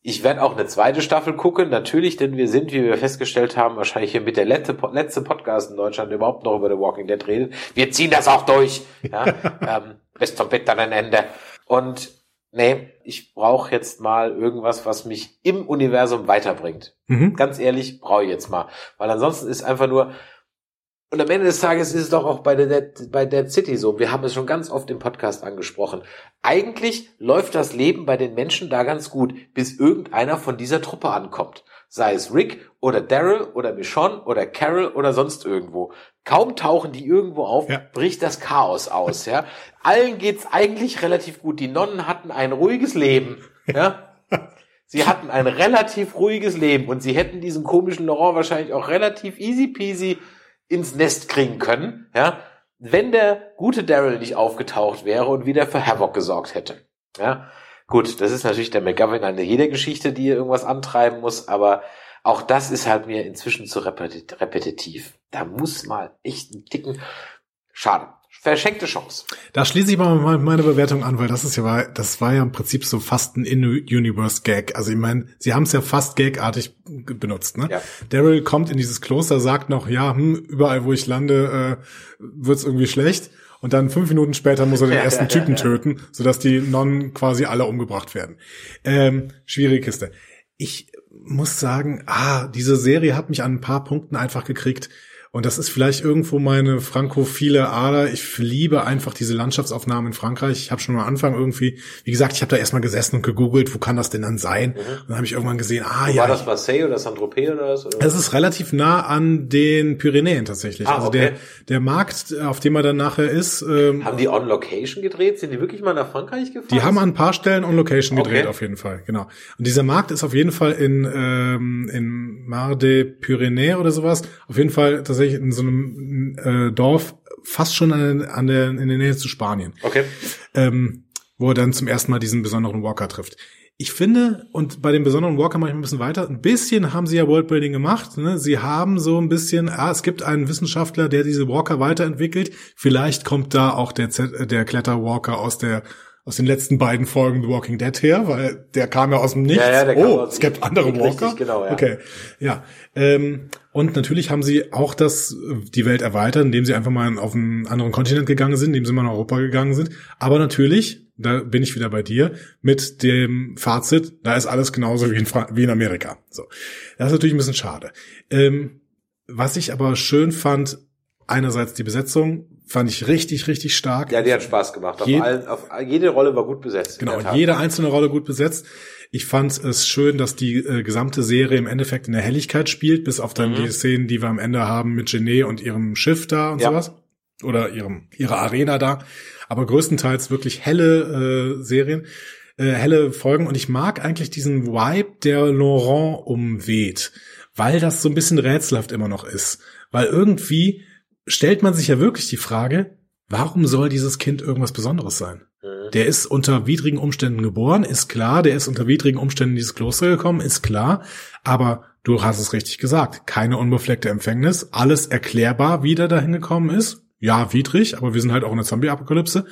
C: Ich werde auch eine zweite Staffel gucken, natürlich, denn wir sind, wie wir festgestellt haben, wahrscheinlich hier mit der letzte, letzte Podcast in Deutschland der überhaupt noch über The Walking Dead redet. Wir ziehen das auch durch, ja, ähm, bis zum bitteren Ende. Und nee, ich brauche jetzt mal irgendwas, was mich im Universum weiterbringt. Mhm. Ganz ehrlich, brauche ich jetzt mal, weil ansonsten ist einfach nur und am Ende des Tages ist es doch auch bei Dead, bei Dead City so. Wir haben es schon ganz oft im Podcast angesprochen. Eigentlich läuft das Leben bei den Menschen da ganz gut, bis irgendeiner von dieser Truppe ankommt. Sei es Rick oder Daryl oder Michonne oder Carol oder sonst irgendwo. Kaum tauchen die irgendwo auf, ja. bricht das Chaos aus, ja. Allen geht's eigentlich relativ gut. Die Nonnen hatten ein ruhiges Leben, ja. Sie hatten ein relativ ruhiges Leben und sie hätten diesen komischen Laurent wahrscheinlich auch relativ easy peasy ins Nest kriegen können, ja, wenn der gute Daryl nicht aufgetaucht wäre und wieder für Havoc gesorgt hätte. Ja, gut, das ist natürlich der McGovern an jeder Geschichte, die irgendwas antreiben muss, aber auch das ist halt mir inzwischen zu repetitiv. Da muss mal echt einen dicken, schade verschenkte Chance.
D: Da schließe ich mal meine Bewertung an, weil das ist ja, das war ja im Prinzip so fast ein In-Universe-Gag. Also ich meine, sie haben es ja fast gagartig benutzt. Ne? Ja. Daryl kommt in dieses Kloster, sagt noch, ja, hm, überall wo ich lande, äh, wird's irgendwie schlecht. Und dann fünf Minuten später muss er den ersten Typen töten, sodass die Nonnen quasi alle umgebracht werden. Ähm, schwierige Kiste. Ich muss sagen, ah, diese Serie hat mich an ein paar Punkten einfach gekriegt und das ist vielleicht irgendwo meine frankophile Ader. Ich liebe einfach diese Landschaftsaufnahmen in Frankreich. Ich habe schon am Anfang irgendwie, wie gesagt, ich habe da erstmal gesessen und gegoogelt, wo kann das denn dann sein? Mhm. Und dann habe ich irgendwann gesehen, ah wo ja.
C: War das Marseille oder Saint-Tropez oder was?
D: Es ist relativ nah an den Pyrenäen tatsächlich. Ah, also okay. der, der Markt, auf dem er dann nachher ist.
C: Ähm, haben die on Location gedreht? Sind die wirklich mal nach Frankreich gefahren?
D: Die haben an ein paar Stellen on Location gedreht, okay. auf jeden Fall, genau. Und dieser Markt ist auf jeden Fall in, ähm, in Mar de Pyrénées oder sowas. Auf jeden Fall tatsächlich tatsächlich in so einem äh, Dorf, fast schon an, an der, in der Nähe zu Spanien.
C: Okay.
D: Ähm, wo er dann zum ersten Mal diesen besonderen Walker trifft. Ich finde, und bei dem besonderen Walker mache ich ein bisschen weiter, ein bisschen haben sie ja Worldbuilding gemacht. Ne? Sie haben so ein bisschen, ah, es gibt einen Wissenschaftler, der diese Walker weiterentwickelt. Vielleicht kommt da auch der, Z der Kletterwalker aus der aus den letzten beiden Folgen The Walking Dead her, weil der kam ja aus dem Nichts. Ja, ja, oh, es gibt andere Walker. Genau, ja. Okay, ja. Ähm, und natürlich haben sie auch das, die Welt erweitert, indem sie einfach mal auf einen anderen Kontinent gegangen sind, indem sie mal nach Europa gegangen sind. Aber natürlich, da bin ich wieder bei dir, mit dem Fazit, da ist alles genauso wie in, wie in Amerika. So. Das ist natürlich ein bisschen schade. Ähm, was ich aber schön fand, einerseits die Besetzung, fand ich richtig, richtig stark.
C: Ja, die hat Spaß gemacht. Auf, Je allen, auf jede Rolle war gut besetzt.
D: Genau, jede einzelne Rolle gut besetzt. Ich fand es schön, dass die äh, gesamte Serie im Endeffekt in der Helligkeit spielt, bis auf dann mhm. die Szenen, die wir am Ende haben mit Genet und ihrem Schiff da und ja. sowas. Oder ihrem, ihrer Arena da. Aber größtenteils wirklich helle äh, Serien, äh, helle Folgen. Und ich mag eigentlich diesen Vibe, der Laurent umweht, weil das so ein bisschen rätselhaft immer noch ist. Weil irgendwie stellt man sich ja wirklich die Frage, warum soll dieses Kind irgendwas Besonderes sein? Mhm. Der ist unter widrigen Umständen geboren, ist klar, der ist unter widrigen Umständen in dieses Kloster gekommen, ist klar, aber du hast es richtig gesagt, keine unbefleckte Empfängnis, alles erklärbar, wie der dahin gekommen ist. Ja, widrig, aber wir sind halt auch in der Zombie-Apokalypse.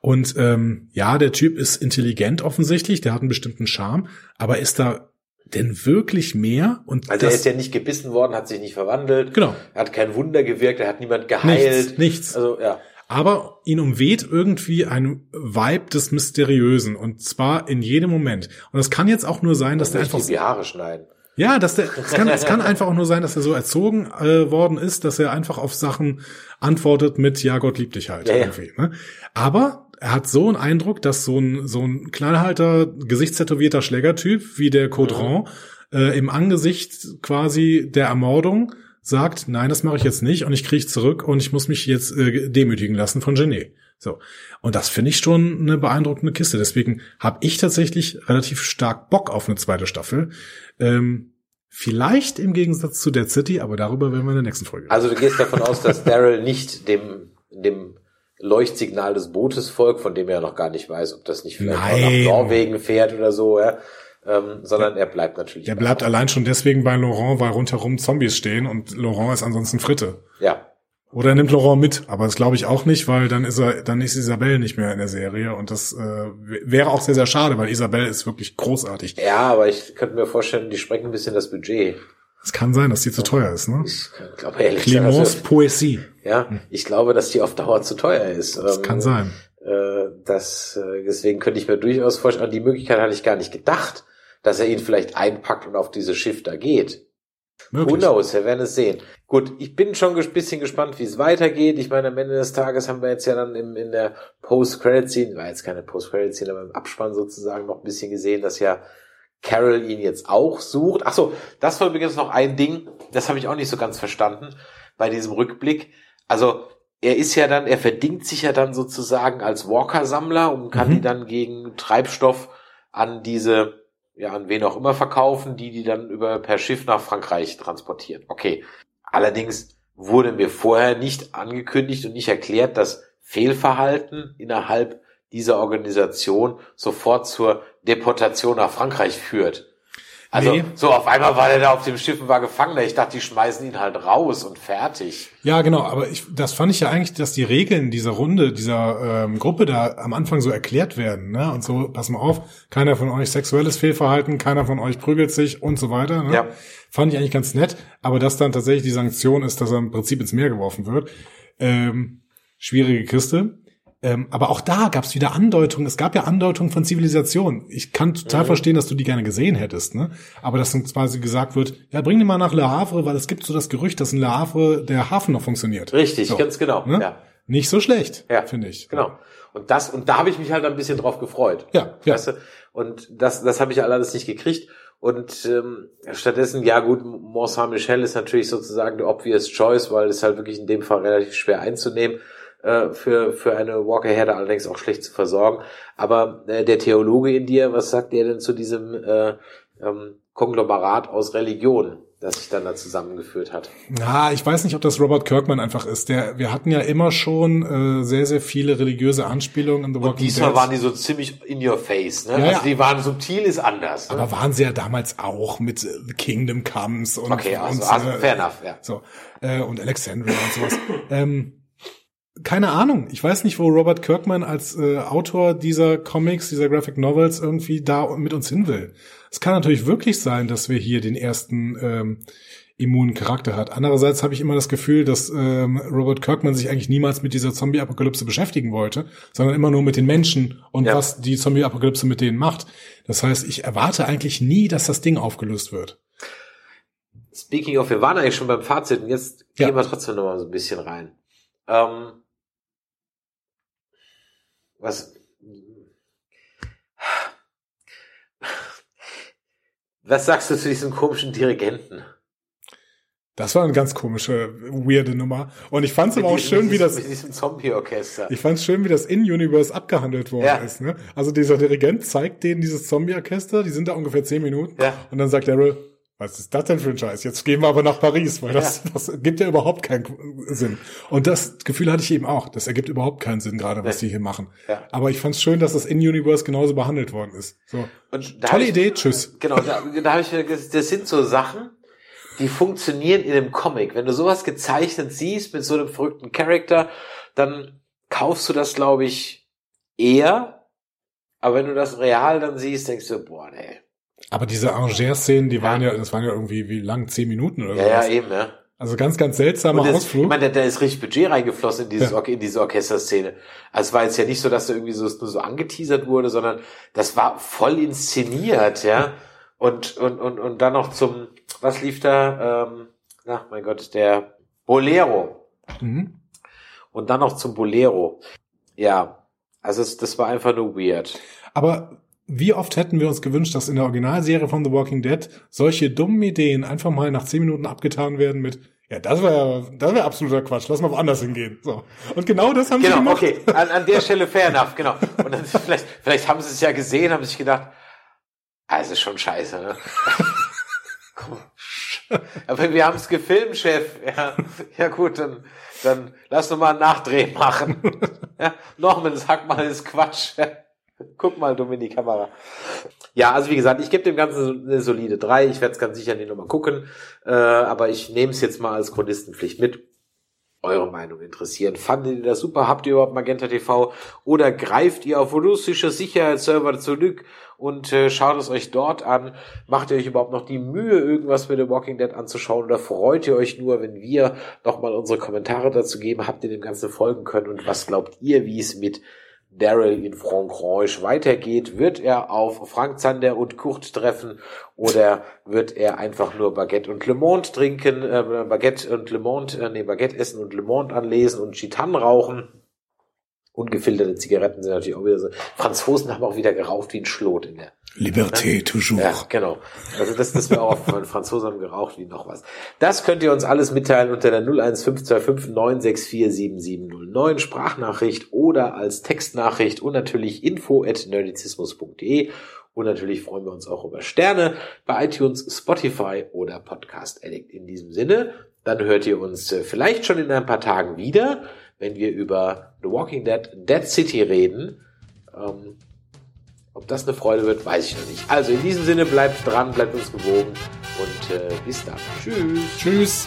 D: Und ähm, ja, der Typ ist intelligent offensichtlich, der hat einen bestimmten Charme, aber ist da denn wirklich mehr?
C: Und also er ist ja nicht gebissen worden, hat sich nicht verwandelt.
D: Genau.
C: Er hat kein Wunder gewirkt, er hat niemand geheilt.
D: Nichts. nichts. Also ja. Aber ihn umweht irgendwie ein Vibe des Mysteriösen und zwar in jedem Moment. Und es kann jetzt auch nur sein, dass der einfach
C: die Haare schneiden.
D: Ja, dass der, es kann, es kann einfach auch nur sein, dass er so erzogen äh, worden ist, dass er einfach auf Sachen antwortet mit Ja, Gott liebt dich halt ja, irgendwie. Ne? Aber er hat so einen Eindruck, dass so ein, so ein knallhalter, gesichtstätowierter Schlägertyp wie der Caudron mhm. äh, im Angesicht quasi der Ermordung sagt, nein, das mache ich jetzt nicht und ich kriege zurück und ich muss mich jetzt äh, demütigen lassen von Genet. So. Und das finde ich schon eine beeindruckende Kiste. Deswegen habe ich tatsächlich relativ stark Bock auf eine zweite Staffel. Ähm, vielleicht im Gegensatz zu Dead City, aber darüber werden wir in der nächsten Folge.
C: Also du gehst davon aus, dass Daryl nicht dem, dem Leuchtsignal des Bootes folgt, von dem er noch gar nicht weiß, ob das nicht vielleicht Nein. nach Norwegen fährt oder so, ja. Ähm, sondern er bleibt natürlich.
D: Er bleibt allein schon deswegen bei Laurent, weil rundherum Zombies stehen und Laurent ist ansonsten Fritte.
C: Ja.
D: Oder er nimmt Laurent mit, aber das glaube ich auch nicht, weil dann ist er, dann ist Isabelle nicht mehr in der Serie und das äh, wäre auch sehr, sehr schade, weil Isabelle ist wirklich großartig.
C: Ja, aber ich könnte mir vorstellen, die sprengen ein bisschen das Budget.
D: Es kann sein, dass die zu teuer ist, ne?
C: Ich glaube ehrlich
D: Clemence also, Poesie.
C: Ja, ich glaube, dass die auf Dauer zu teuer ist.
D: Das ähm, kann sein.
C: Äh, das, äh, deswegen könnte ich mir durchaus vorstellen, die Möglichkeit hatte ich gar nicht gedacht, dass er ihn vielleicht einpackt und auf dieses Schiff da geht. Möglich. Who knows, wir werden es sehen. Gut, ich bin schon ein bisschen gespannt, wie es weitergeht. Ich meine, am Ende des Tages haben wir jetzt ja dann im, in der Post-Credit-Scene, war jetzt keine Post-Credit-Scene, aber im Abspann sozusagen noch ein bisschen gesehen, dass ja Carol ihn jetzt auch sucht. Ach so, das war übrigens noch ein Ding, das habe ich auch nicht so ganz verstanden bei diesem Rückblick. Also er ist ja dann, er verdingt sich ja dann sozusagen als Walker-Sammler und kann mhm. die dann gegen Treibstoff an diese ja, an wen auch immer verkaufen, die die dann über per Schiff nach Frankreich transportieren. Okay. Allerdings wurde mir vorher nicht angekündigt und nicht erklärt, dass Fehlverhalten innerhalb dieser Organisation sofort zur Deportation nach Frankreich führt. Also nee. so auf einmal war der da auf dem Schiff und war Gefangener. Ich dachte, die schmeißen ihn halt raus und fertig.
D: Ja, genau. Aber ich, das fand ich ja eigentlich, dass die Regeln dieser Runde, dieser ähm, Gruppe da am Anfang so erklärt werden. Ne? Und so, pass mal auf, keiner von euch sexuelles Fehlverhalten, keiner von euch prügelt sich und so weiter. Ne? Ja. Fand ich eigentlich ganz nett. Aber dass dann tatsächlich die Sanktion ist, dass er im Prinzip ins Meer geworfen wird. Ähm, schwierige Kiste. Ähm, aber auch da gab es wieder Andeutungen. Es gab ja Andeutungen von Zivilisation. Ich kann total mhm. verstehen, dass du die gerne gesehen hättest, ne? Aber dass dann quasi gesagt wird, ja, bring die mal nach Le Havre, weil es gibt so das Gerücht, dass in Le Havre der Hafen noch funktioniert.
C: Richtig,
D: so,
C: ganz genau. Ne?
D: Ja. Nicht so schlecht, ja. finde ich.
C: Genau. Und das, und da habe ich mich halt ein bisschen drauf gefreut.
D: Ja, ja.
C: Weißt du? Und das, das habe ich alles nicht gekriegt. Und ähm, stattdessen, ja gut, Mont Saint-Michel ist natürlich sozusagen die obvious choice, weil es halt wirklich in dem Fall relativ schwer einzunehmen äh, für, für eine Walker-Herde allerdings auch schlecht zu versorgen. Aber äh, der Theologe in dir, was sagt er denn zu diesem äh, ähm, Konglomerat aus Religionen? das sich dann da zusammengeführt hat.
D: Ja, ich weiß nicht, ob das Robert Kirkman einfach ist. Der, wir hatten ja immer schon äh, sehr, sehr viele religiöse Anspielungen in The Walking
C: Dead. Und diesmal Dead. waren die so ziemlich in your face, ne? Ja, also die waren subtil ist anders.
D: Ne? Aber waren sie ja damals auch mit The Kingdom Comes und
C: Okay, also,
D: und,
C: also fair enough, ja.
D: So äh, und Alexandria und sowas. ähm, keine Ahnung. Ich weiß nicht, wo Robert Kirkman als äh, Autor dieser Comics, dieser Graphic Novels irgendwie da mit uns hin will. Es kann natürlich wirklich sein, dass wir hier den ersten ähm, immunen Charakter hat. Andererseits habe ich immer das Gefühl, dass ähm, Robert Kirkman sich eigentlich niemals mit dieser Zombie-Apokalypse beschäftigen wollte, sondern immer nur mit den Menschen und ja. was die Zombie-Apokalypse mit denen macht. Das heißt, ich erwarte eigentlich nie, dass das Ding aufgelöst wird.
C: Speaking of, wir waren eigentlich schon beim Fazit und jetzt ja. gehen wir trotzdem noch mal so ein bisschen rein. Ähm, was, was sagst du zu diesem komischen Dirigenten?
D: Das war eine ganz komische, weirde Nummer. Und ich fand es aber auch schön, wie das.
C: Mit diesem Zombie-Orchester.
D: Ich fand es schön, wie das in-Universe abgehandelt worden ja. ist. Ne? Also dieser Dirigent zeigt denen dieses Zombie-Orchester, die sind da ungefähr zehn Minuten. Ja. Und dann sagt Daryl, was ist das denn für ein Scheiß? Jetzt gehen wir aber nach Paris, weil das, ja. das gibt ja überhaupt keinen Sinn. Und das Gefühl hatte ich eben auch. Das ergibt überhaupt keinen Sinn, gerade was sie hier machen. Ja. Aber ich fand es schön, dass das In-Universe genauso behandelt worden ist. So. Tolle Idee,
C: ich,
D: tschüss.
C: Genau, da, da habe ich das sind so Sachen, die funktionieren in einem Comic. Wenn du sowas gezeichnet siehst mit so einem verrückten Charakter, dann kaufst du das, glaube ich, eher. Aber wenn du das real dann siehst, denkst du, boah, nee,
D: aber diese Angers-Szenen, die ja. waren ja, das waren ja irgendwie wie lang, zehn Minuten oder so.
C: Ja, ja, eben, ja.
D: Also ganz, ganz seltsamer
C: das,
D: Ausflug.
C: Ich meine, da ist richtig Budget reingeflossen in, dieses, ja. in diese Orchesterszene. Also es war jetzt ja nicht so, dass da irgendwie so, nur so angeteasert wurde, sondern das war voll inszeniert, ja. Und, und, und, und dann noch zum, was lief da? Ähm, ach mein Gott, der Bolero. Mhm. Und dann noch zum Bolero. Ja, also es, das war einfach nur weird.
D: Aber wie oft hätten wir uns gewünscht, dass in der Originalserie von The Walking Dead solche dummen Ideen einfach mal nach zehn Minuten abgetan werden mit, ja, das wäre das wäre absoluter Quatsch, lass mal woanders hingehen. So. Und genau das haben
C: genau,
D: sie gemacht.
C: Genau, okay, an, an der Stelle fair enough, genau. Und dann vielleicht, vielleicht haben sie es ja gesehen, haben sich gedacht, ah, es ist schon scheiße, ne? Aber wir haben es gefilmt, Chef. Ja, ja gut, dann, dann lass doch mal einen Nachdreh machen. Ja, Norman, sag mal, das ist Quatsch. Guck mal dumm in die Kamera. Ja, also wie gesagt, ich gebe dem Ganzen eine solide 3. Ich werde es ganz sicher nicht nochmal gucken. Äh, aber ich nehme es jetzt mal als Chronistenpflicht mit. eure Meinung interessieren. Fandet ihr das super? Habt ihr überhaupt Magenta TV? Oder greift ihr auf russische Sicherheitsserver zurück und äh, schaut es euch dort an? Macht ihr euch überhaupt noch die Mühe, irgendwas mit The Walking Dead anzuschauen? Oder freut ihr euch nur, wenn wir nochmal unsere Kommentare dazu geben? Habt ihr dem Ganzen folgen können? Und was glaubt ihr, wie es mit Daryl in Frankreich weitergeht. Wird er auf Frank Zander und Kurt treffen oder wird er einfach nur Baguette und Le Monde trinken, äh, Baguette und Le Monde, äh, nee, Baguette essen und Le Monde anlesen und Gitan rauchen? Ungefilterte Zigaretten sind natürlich auch wieder so. Franzosen haben auch wieder geraucht wie ein Schlot in der
D: Liberté ne? toujours.
C: Ja, genau. Also das, das wäre auch von Franzosen haben geraucht wie noch was. Das könnt ihr uns alles mitteilen unter der 01525 964 7709 Sprachnachricht oder als Textnachricht und natürlich info at nerdizismus.de und natürlich freuen wir uns auch über Sterne bei iTunes, Spotify oder Podcast Addict. In diesem Sinne, dann hört ihr uns äh, vielleicht schon in ein paar Tagen wieder wenn wir über The Walking Dead Dead City reden. Ähm, ob das eine Freude wird, weiß ich noch nicht. Also in diesem Sinne, bleibt dran, bleibt uns gewogen und äh, bis dann. Tschüss.
D: Tschüss.